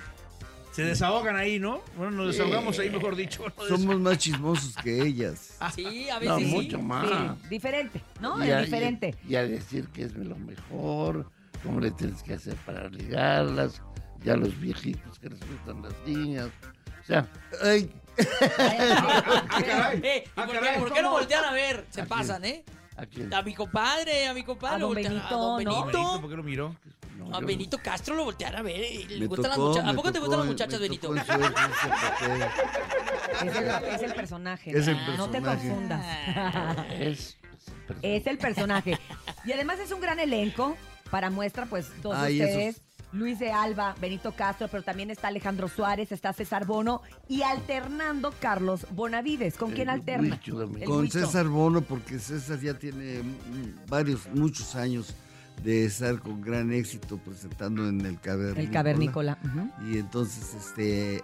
Se desahogan ahí, ¿no? Bueno, nos desahogamos ahí, mejor dicho. Somos más chismosos que ellas. Sí, a No, veces sí. mucho más. Sí, diferente, ¿no? Y Es a- diferente. Y, y a decir que es lo mejor, cómo le tienes que hacer para ligarlas, ya los viejitos que les gustan las niñas. O sea, ay, ¿y por, qué, no voltean a ver? Se pasan, ¿eh? ¿a quién? A mi compadre, a mi compadre. A don Benito, a don ¿no? Benito. Benito, ¿por qué lo miró? No, A yo- Benito Castro lo voltean a ver. y Le me gustan las muchachas. ¿A poco te gustan las muchachas, Benito? en suerte. Es el, es el personaje. Es el No te confundas. Es, Es el personaje. Y además es un gran elenco. Para muestra, pues, todos Ay, esos- ustedes. Luis de Alba, Benito Castro, pero también está Alejandro Suárez, está César Bono y alternando Carlos Bonavides. ¿Con quién alterna? De Con. César Bono, porque César ya tiene varios, muchos años de estar con gran éxito presentando en el Cavernícola. El cavernícola. Y entonces, este,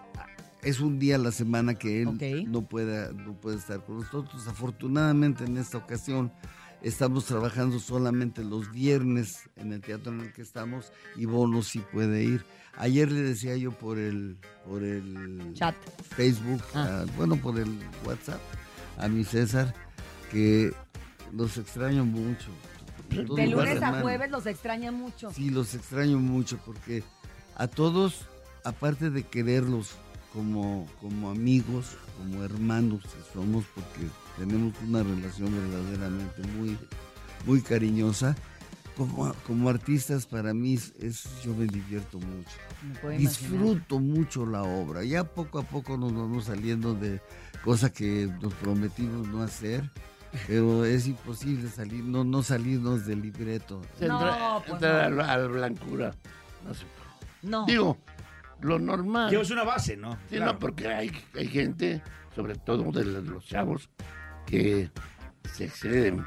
es un día a la semana que él no, pueda, no puede estar con nosotros. Afortunadamente, en esta ocasión, estamos trabajando solamente los viernes en el teatro en el que estamos y Bono sí puede ir. Ayer le decía yo por el, por el Chat. Facebook, Ah. ah, bueno, por el WhatsApp, a mi César, que los extraño mucho. De lunes a jueves los extraña mucho. Sí, los extraño mucho porque a todos, aparte de quererlos como, como amigos, como hermanos que somos, porque tenemos una relación verdaderamente muy, muy cariñosa, como, como artistas para mí es, es- yo me divierto mucho. Me puedo imaginar. Disfruto mucho la obra. Ya poco a poco nos vamos saliendo de cosas que nos prometimos no hacer. Pero es imposible salir, no, no salirnos del libreto. Se entra, entra a, la, a la blancura. No se puede. No. Digo, lo normal. Llevas una base, ¿no? Sí, Claro. no, porque hay, hay gente, sobre todo de los los chavos, que se exceden.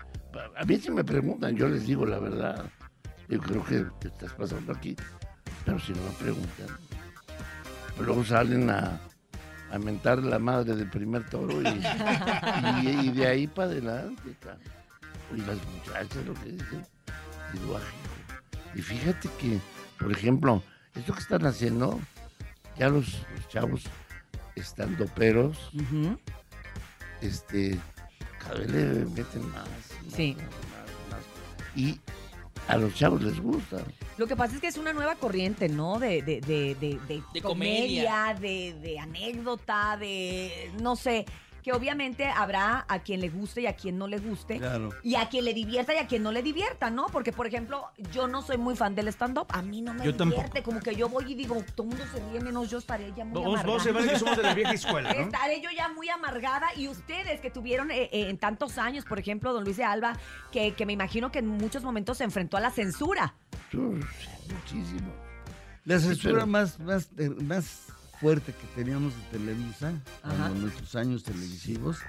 A mí si me preguntan, yo les digo la verdad. Yo creo que te estás pasando aquí. Pero si no me preguntan, luego salen a, a mentar la madre del primer toro y, y- y de ahí para adelante. Y las muchachas lo que dicen, digo, "Ay, hijo". Y fíjate que, por ejemplo, esto que están haciendo, ya los, los chavos están doperos, este, cada vez le meten más. más, Sí. más, más. Y a los chavos les gusta. Lo que pasa es que es una nueva corriente, ¿no? De, de, de, de, de De comedia, de, de anécdota, de no sé, que obviamente habrá a quien le guste y a quien no le guste. Claro. Y a quien le divierta y a quien no le divierta, ¿no? Porque, por ejemplo, yo no soy muy fan del stand-up. A mí no me Yo divierte. Como que yo voy y digo, todo el mundo se ríe menos yo estaré ya muy Vos- amargada. vos que somos de la vieja escuela, ¿no? Estaré yo ya muy amargada. Y ustedes que tuvieron eh, eh, en tantos años, por ejemplo, don Luis de Alba, que, que me imagino que en muchos momentos se enfrentó a la censura. Muchísimo. La Sí, censura pero- más, más, eh, más fuerte que teníamos en Televisa, Ajá. en nuestros años televisivos,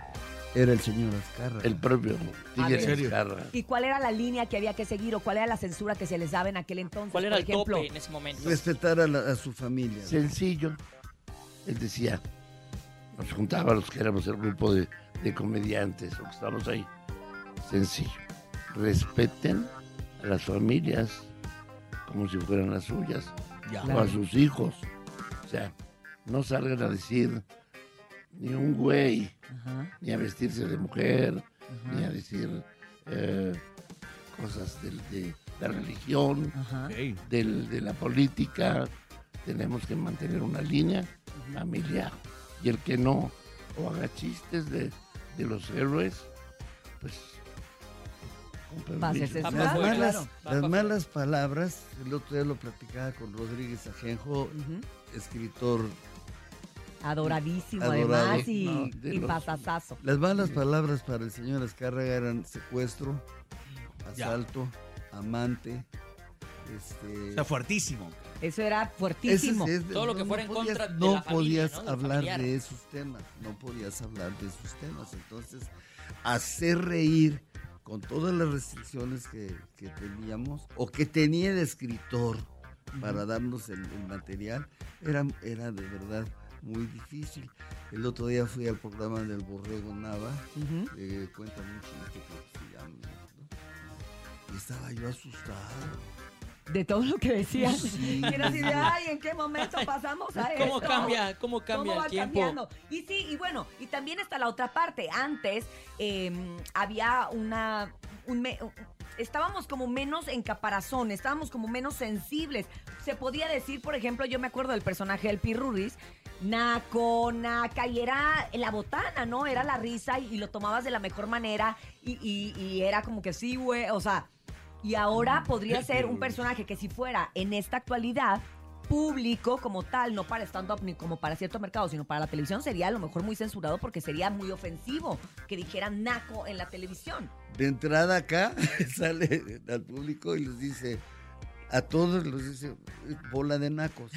era el señor Azcarra. El propio. Tigre Azcarra. ¿Y cuál era la línea que había que seguir o cuál era la censura que se les daba en aquel entonces? ¿Cuál era por el ejemplo? tope en ese momento? Respetar a, la- a su familia. Sencillo. Él decía, nos juntaba los que éramos el grupo de, de comediantes, o que estábamos ahí. Sencillo. Respeten a las familias como si fueran las suyas. Ya. O Claro. a sus hijos. O sea, no salgan a decir ni un güey, ni a vestirse de mujer, ni a decir eh, cosas de, la religión, del- de la política. Tenemos que mantener una línea familiar. Y el que no o haga chistes de, de los héroes, pues... Las malas, claro. las malas palabras, el otro día lo platicaba con Rodríguez Ajenjo, escritor. Adoradísimo, Adorado. además, y, No, de y los- pasasazo. Las malas palabras para el señor Azcárraga eran secuestro, asalto, amante. Este, O sea, fuertísimo. Eso era fuertísimo. Ese Todo lo que no fuera en podías- contra de No la familia, podías hablar familiar. de esos temas, no podías hablar de esos temas. Entonces, hacer reír con todas las restricciones que, que teníamos o que tenía el escritor para darnos el, el material, era, era de verdad muy difícil. El otro día fui al programa del Borrego Nava, eh, cuéntame un chiste que se llama, ¿no? y estaba yo asustado. De todo lo que decían. Sí. Y era así de, ay, ¿en qué momento pasamos a ¿Cómo esto? cambia, cómo cambia ¿Cómo el tiempo? cambiando? Y sí, y bueno, y también está la otra parte. Antes eh, había una... un me- estábamos como menos en caparazón, estábamos como menos sensibles. Se podía decir, por ejemplo, yo me acuerdo del personaje del Pirruris, Naco, Naca, y era la botana, ¿no? Era la risa y, y lo tomabas de la mejor manera y, y- y era como que sí, güey, o sea... Y ahora podría ser un personaje que si fuera en esta actualidad público como tal, no para stand-up ni como para cierto mercado, sino para la televisión, sería a lo mejor muy censurado porque sería muy ofensivo que dijeran naco en la televisión. De entrada acá sale al público y les dice a todos les dice bola de nacos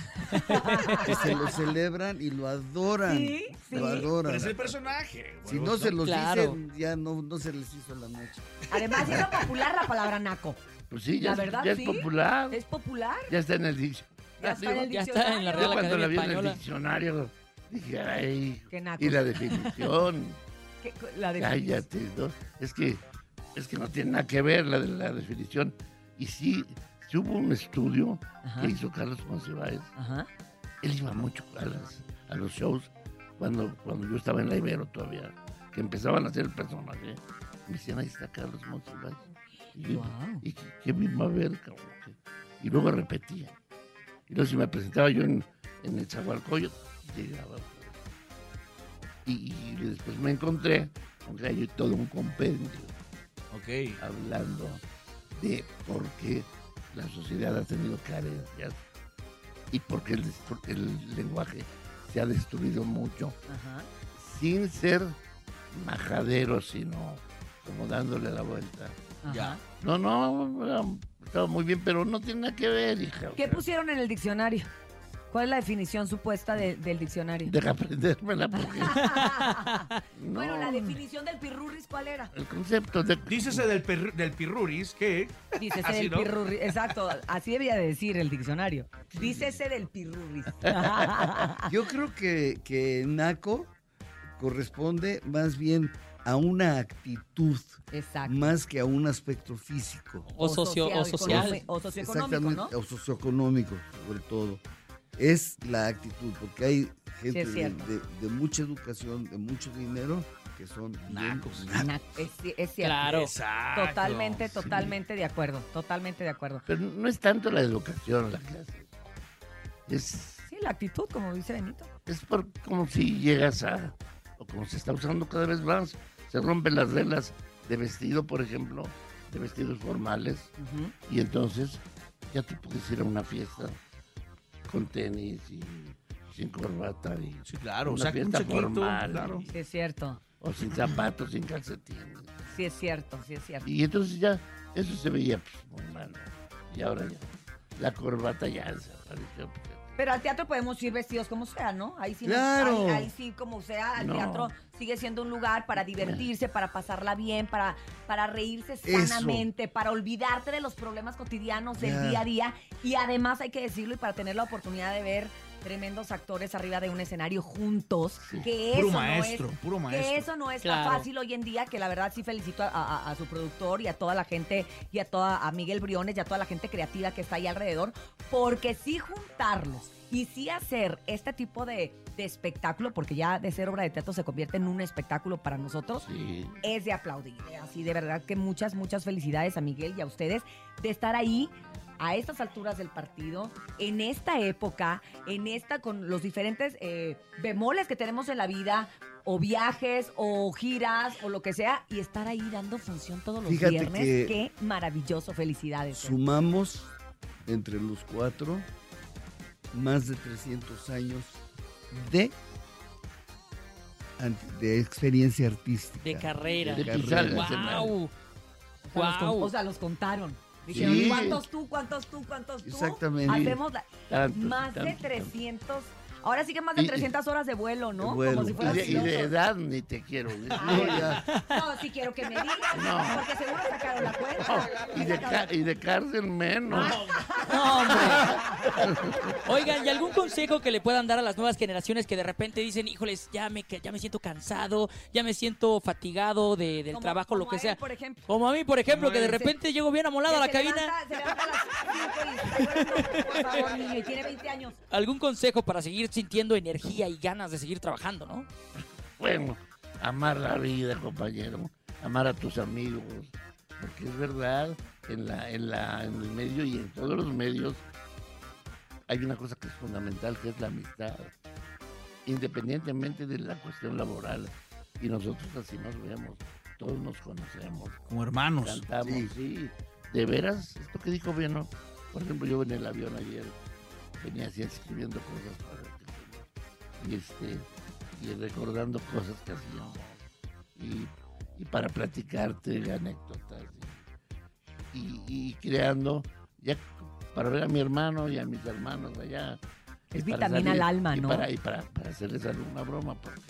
que se lo celebran y lo adoran Sí, sí. lo adoran Pero es el personaje. si no se los Claro. dicen ya no, no se les hizo la noche Además, hizo popular la palabra naco. Pues sí, ya, la verdad, ya es sí. popular. Es popular. Ya está en el diccionario. Ya está en el Ya está en la diccionario. Real Yo cuando la vi en el diccionario, dije, ay, Qué naco. y la definición, ¿Qué- La definición. cállate, ¿no? Es que, es que no tiene nada que ver la de la definición. Y sí, sí hubo un estudio Ajá. que hizo Carlos Monsiváis. Él iba mucho a, las- a los shows cuando, cuando yo estaba en la Ibero todavía, que empezaban a hacer el personaje. Me decían, ahí está Carlos Monsiváis. Y. ¿y qué, iba a ver, cabrón? Y luego repetía. Y luego si me presentaba yo en, en el Zagualcoyo, llegaba. Y, y después me encontré con que hay todo un compendio Ok. hablando de por qué la sociedad ha tenido carencias y por qué el, el lenguaje se ha destruido mucho Ajá. sin ser majadero, sino como dándole la vuelta. Ajá. No, no, estaba muy bien, pero no tiene nada que ver, hija. ¿Qué pusieron en el diccionario? ¿Cuál es la definición supuesta de- del diccionario? Deja aprendérmela porque no, Bueno, la definición del pirurris, ¿cuál era? el concepto de Dícese del, perru- del pirruris que... Dícese Así, del ¿no? pirurris. Exacto, así debía de decir el diccionario. Dícese del pirurris. yo creo que, que naco corresponde más bien a una actitud Exacto. más que a un aspecto físico O, socio, o social. O socioeconómico, ¿no? o socioeconómico, sobre todo. Es la actitud, porque hay gente de, cierto. de- de mucha educación, de mucho dinero, que son nacos. Na- Es, es cierto. Claro. Exacto. Totalmente, Sí. totalmente de acuerdo. Totalmente de acuerdo. Pero no es tanto la educación la que hace. Es, Sí, la actitud, como dice Benito. es por, como si llegas a, o como se está usando cada vez más, se rompen las reglas de vestido, por ejemplo, de vestidos formales, y entonces ya tú puedes ir a una fiesta con tenis y sin corbata y sí, claro, una saca un fiesta chequito, formal claro. Sí, es cierto. o sin zapatos, sin calcetines. Sí, es cierto, sí, es cierto. Y entonces ya eso se veía pues, muy mal. Y ahora ya la corbata ya desapareció. pues, Pero al teatro podemos ir vestidos como sea, ¿no? Ahí sí, Claro. ahí, ahí sí como sea, No. teatro sigue siendo un lugar para divertirse, para pasarla bien, para, para reírse Eso. sanamente, para olvidarte de los problemas cotidianos del día a día. Y además hay que decirlo y para tener la oportunidad de ver tremendos actores arriba de un escenario juntos, que Puro eso maestro, no es, puro que maestro. eso no es Claro. tan fácil hoy en día, que la verdad sí felicito a, a- a su productor y a toda la gente y a toda a Miguel Briones y a toda la gente creativa que está ahí alrededor, porque sí juntarlos y sí hacer este tipo de, de espectáculo, porque ya de ser obra de teatro se convierte en un espectáculo para nosotros, es de aplaudir. Así de verdad que muchas, muchas felicidades a Miguel y a ustedes de estar ahí a estas alturas del partido, en esta época, en esta, con los diferentes eh, bemoles que tenemos en la vida, o viajes, o giras, o lo que sea, y estar ahí dando función todos los Fíjate viernes. que- Qué maravilloso, felicidades. Sumamos entre los cuatro más de 300 años de, de experiencia artística. De carrera. De De carrera. O sea, los con- Guau. O sea, los contaron. Dijeron, Sí. ¿cuántos tú, cuántos tú, cuántos tú? Exactamente. Hacemos la- Tantos, más de tantos, 300, ahora sí que más de Y- 300 horas de vuelo, ¿no? De vuelo. Como si fueran y, de, y de edad ni te quiero. No, ya. No, sí quiero que me digas, No. porque seguro sacaron la cuenta. Y de, y de cárcel menos. No, hombre. Oigan, ¿y algún consejo que le puedan dar a las nuevas generaciones que de repente dicen, híjoles, ya me, que- ya me siento cansado, ya me siento fatigado de- del Como- trabajo, lo como que a él, sea? por ejemplo. Como a mí, por ejemplo, Como que de repente llego bien amolado a la Se cabina. levanta- se levanta a las 5 y está llorando, por favor, niño, y tiene 20 años. ¿Algún consejo para seguir sintiendo energía y ganas de seguir trabajando, no? Bueno, amar la vida, compañero. Amar a tus amigos. Porque es verdad, en, la, en, la, en el medio y en todos los medios hay una cosa que es fundamental, que es la amistad. Independientemente de la cuestión laboral. Y nosotros así nos vemos. Todos nos conocemos. Como hermanos. Cantamos, sí. De veras, esto que dijo Beno. Por ejemplo, yo en el avión ayer venía así escribiendo cosas para y este y recordando cosas que hacíamos y, y para platicarte anécdotas y, creando ya para ver a mi hermano y a mis hermanos allá Es vitamina al alma, y ¿no? para, y para, para hacerles alguna broma porque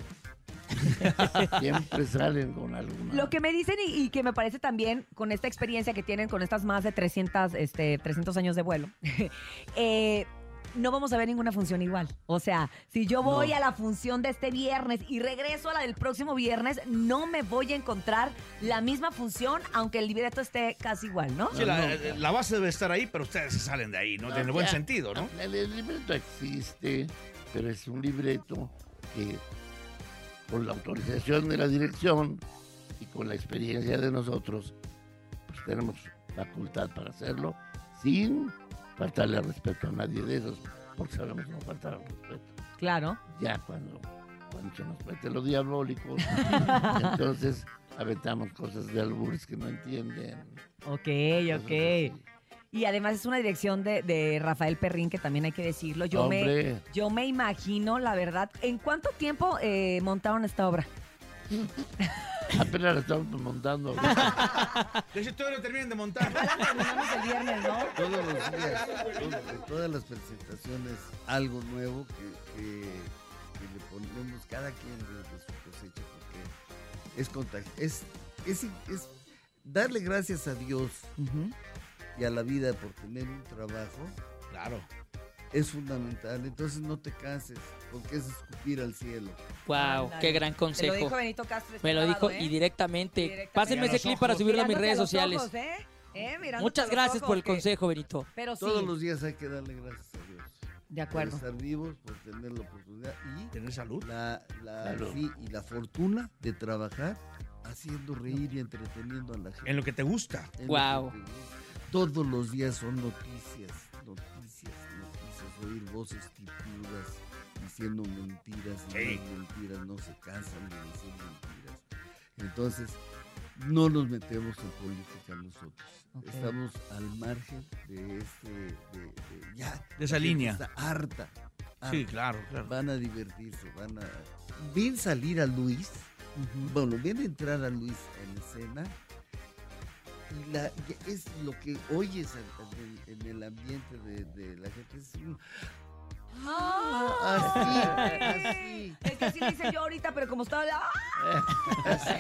siempre salen con alguna Lo que me dicen y, y que me parece también con esta experiencia que tienen con estas más de 300, este, 300 años de vuelo, eh, no vamos a ver ninguna función igual. O sea, si yo voy No. a la función de este viernes y regreso a la del próximo viernes, no me voy a encontrar la misma función, aunque el libreto esté casi igual, ¿no? Sí, la, la base debe estar ahí, pero ustedes se salen de ahí, ¿no? En el buen sentido, ¿no? El, el libreto existe, pero es un libreto que con la autorización de la dirección y con la experiencia de nosotros, pues tenemos facultad para hacerlo sin faltarle al respeto a nadie de esos, porque sabemos no faltar al respeto. Claro. Ya cuando, cuando se nos mete lo diabólico, entonces aventamos cosas de albures que no entienden. Ok, ok. Y además es una dirección de, de Rafael Perrín, que también hay que decirlo. Yo, me, yo me imagino, la verdad, ¿en cuánto tiempo eh, montaron esta obra? Apenas la estamos montando. De hecho, todavía no terminan de montar. terminamos el viernes, ¿no? Todos los días, todo- de todas las presentaciones, algo nuevo que, que- que le ponemos cada quien de, de su cosecha, porque es contagio. Es, es, es darle gracias a Dios y a la vida por tener un trabajo. Claro. Es fundamental. Entonces no te canses, porque es escupir al cielo. Wow, Ándale. qué gran consejo. lo dijo Benito Castro. Me lo dijo ¿eh? y directamente. Directamente. Pásenme ese clip para ojos. subirlo a mis redes sociales. ojos, ¿eh? ¿Eh? Muchas gracias por el ojos, que- consejo, Benito. Pero sí. Todos los días hay que darle gracias a Dios. De acuerdo. Por estar vivos, por tener la oportunidad y tener salud. La, la- Salud. sí, y la fortuna de trabajar haciendo reír y entreteniendo a la gente. En lo que te gusta. En lo Guau. que te gusta. Todos los días son noticias, oír voces tipudas y diciendo mentiras y mentiras no se cansan de decir mentiras. Entonces, no nos metemos en política nosotros. Estamos al margen de este, de, de- ya. De esa línea. Está harta. Sí, claro, claro. Van a divertirse, van a... Ven salir a Luis, bueno, ven entrar a Luis en escena y la, es lo que oyes en, en- en el ambiente de, de la gente. Es un- Ay. así, así. Es que así dice yo ahorita, pero como estaba... ¡ah! Así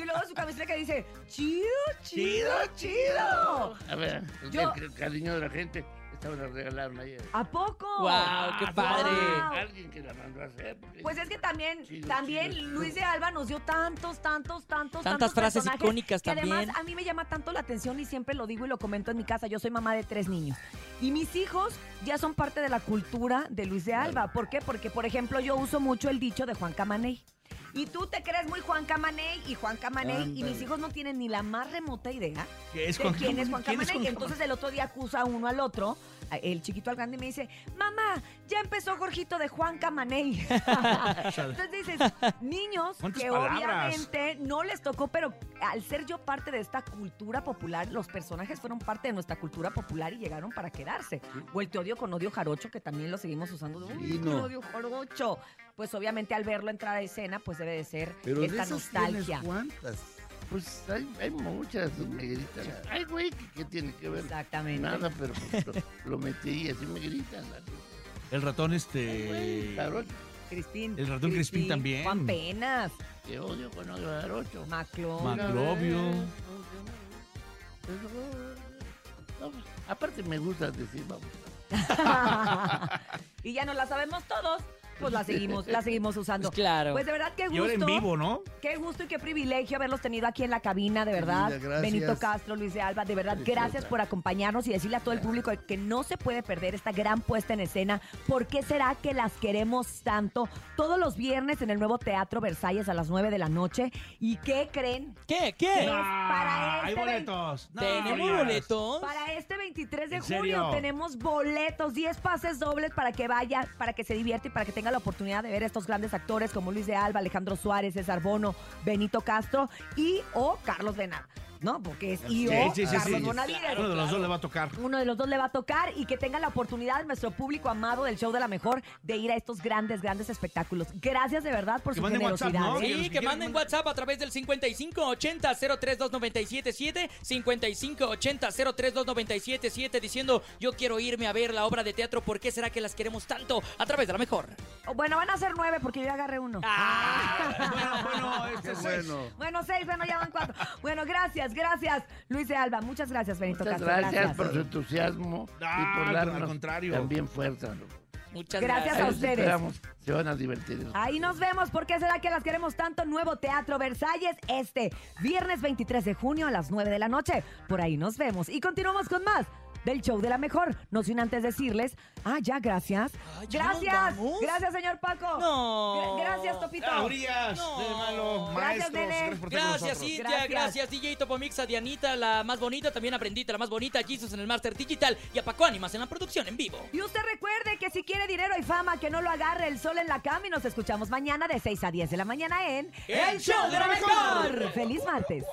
Y luego su camiseta que dice, chido, Chido, chido, chido. A ver, Yo- el cariño de la gente. Esta me la regalaron ayer. ¿A poco? Guau, qué padre. Alguien que la mandó a hacer. Pues es que también, Chido, también chido. Luis de Alba nos dio tantos, tantos, tantos, Tantas tantos frases icónicas que también. Además, a mí me llama tanto la atención y siempre lo digo y lo comento en mi casa. Yo soy mamá de tres niños. Y mis hijos ya son parte de la cultura de Luis de Alba. ¿Por qué? Porque, por ejemplo, yo uso mucho el dicho de Juan Camaney. Y tú te crees muy Juan Camaney y Juan Camaney y mis hijos no tienen ni la más remota idea ¿Qué es de Juan quién es? Juan ¿Quién es Camaney. Juan Entonces el otro día acusa uno al otro, el chiquito al grande y me dice, mamá, ya empezó Jorgito de Juan Camaney. Entonces dices, niños ¿Cuántas que palabras? obviamente no les tocó, pero al ser yo parte de esta cultura popular, los personajes fueron parte de nuestra cultura popular y llegaron para quedarse. O el te odio con odio jarocho, que también lo seguimos usando. de, "Uy, Sí, te no. odio jarocho. Pues obviamente al verlo entrar a escena, pues debe de ser Pero de esta esas nostalgia. cuántas. Pues hay, hay muchas, me gritan. Ay, güey, ¿qué, qué tiene que ver? Exactamente. Nada, pero pues, lo, lo metí y así me gritan. El ratón, este. Cristín. El ratón Crispín también. Juan Penas. Que odio con odio jarocho. Maclovio. Maclovio. No, pues, aparte me gusta decir, vamos. y ya no la sabemos todos, pues la seguimos, la seguimos usando. Pues claro. Pues de verdad qué gusto. Y ahora en vivo, ¿no? Qué gusto y qué privilegio haberlos tenido aquí en la cabina, de verdad. linda, gracias. Benito Castro, Luis de Alba, de verdad, gracias por acompañarnos y decirle a todo el público que no se puede perder esta gran puesta en escena. ¿Por qué será que las queremos tanto? Todos los viernes en el nuevo Teatro Versalles a las 9 de la noche. ¿Y qué creen? ¿Qué? ¿Qué? es para hay este boletos. No, ¿Tenemos boletos? Para este 23 de ¿En junio serio? tenemos boletos, 10 pases dobles para que vaya, para que se divierta y para que tenga la oportunidad de ver a estos grandes actores como Luis de Alba, Alejandro Suárez, César Bono, Benito Castro y o Carlos Venada. ¿No? Porque es y o Sí, sí, sí, Carlos sí. Bonavides. Uno de los dos le va a tocar. Uno de los dos le va a tocar y que tenga la oportunidad nuestro público amado del show de la mejor de ir a estos grandes, grandes espectáculos. Gracias de verdad por Que su manden WhatsApp, generosidad. ¿no? Sí, que manden WhatsApp a través del 5580-032977, 5580-032977, diciendo yo quiero irme a ver la obra de teatro, ¿por qué será que las queremos tanto? A través de la mejor. Bueno, van a ser nueve porque yo ya agarré uno. Bueno, bueno, este es bueno. Bueno, seis, bueno, ya van cuatro. Bueno, gracias, gracias, Luis de Alba. Muchas gracias, Benito Muchas Castro. gracias, por su entusiasmo Ah, y por al darnos contrario. también fuerza. Muchas Gracias gracias. a ustedes. esperamos, se van a divertir. Ahí nos vemos. ¿Por qué será que las queremos tanto? Nuevo Teatro Versalles este viernes 23 de junio a las 9 de la noche. Por ahí nos vemos. Y continuamos con más del show de la mejor. No sin antes decirles, ah, ya, gracias. Ah, ¿ya gracias. Gracias, señor Paco. No. Gra- gracias, Topito. Urias, No. de malo, Gracias, nene. Gracias. Cintia. Gracias. Gracias, DJ Topomix, a Dianita, la más bonita. También a Brendita, la más bonita. a Jesus en el Master Digital. Y a Paco Ánimas en la producción en vivo. Y usted recuerde que si quiere dinero y fama, que no lo agarre el sol en la cama y nos escuchamos mañana de 6 a 10 de la mañana en ¡El Show de la Mejor! ¡Feliz martes!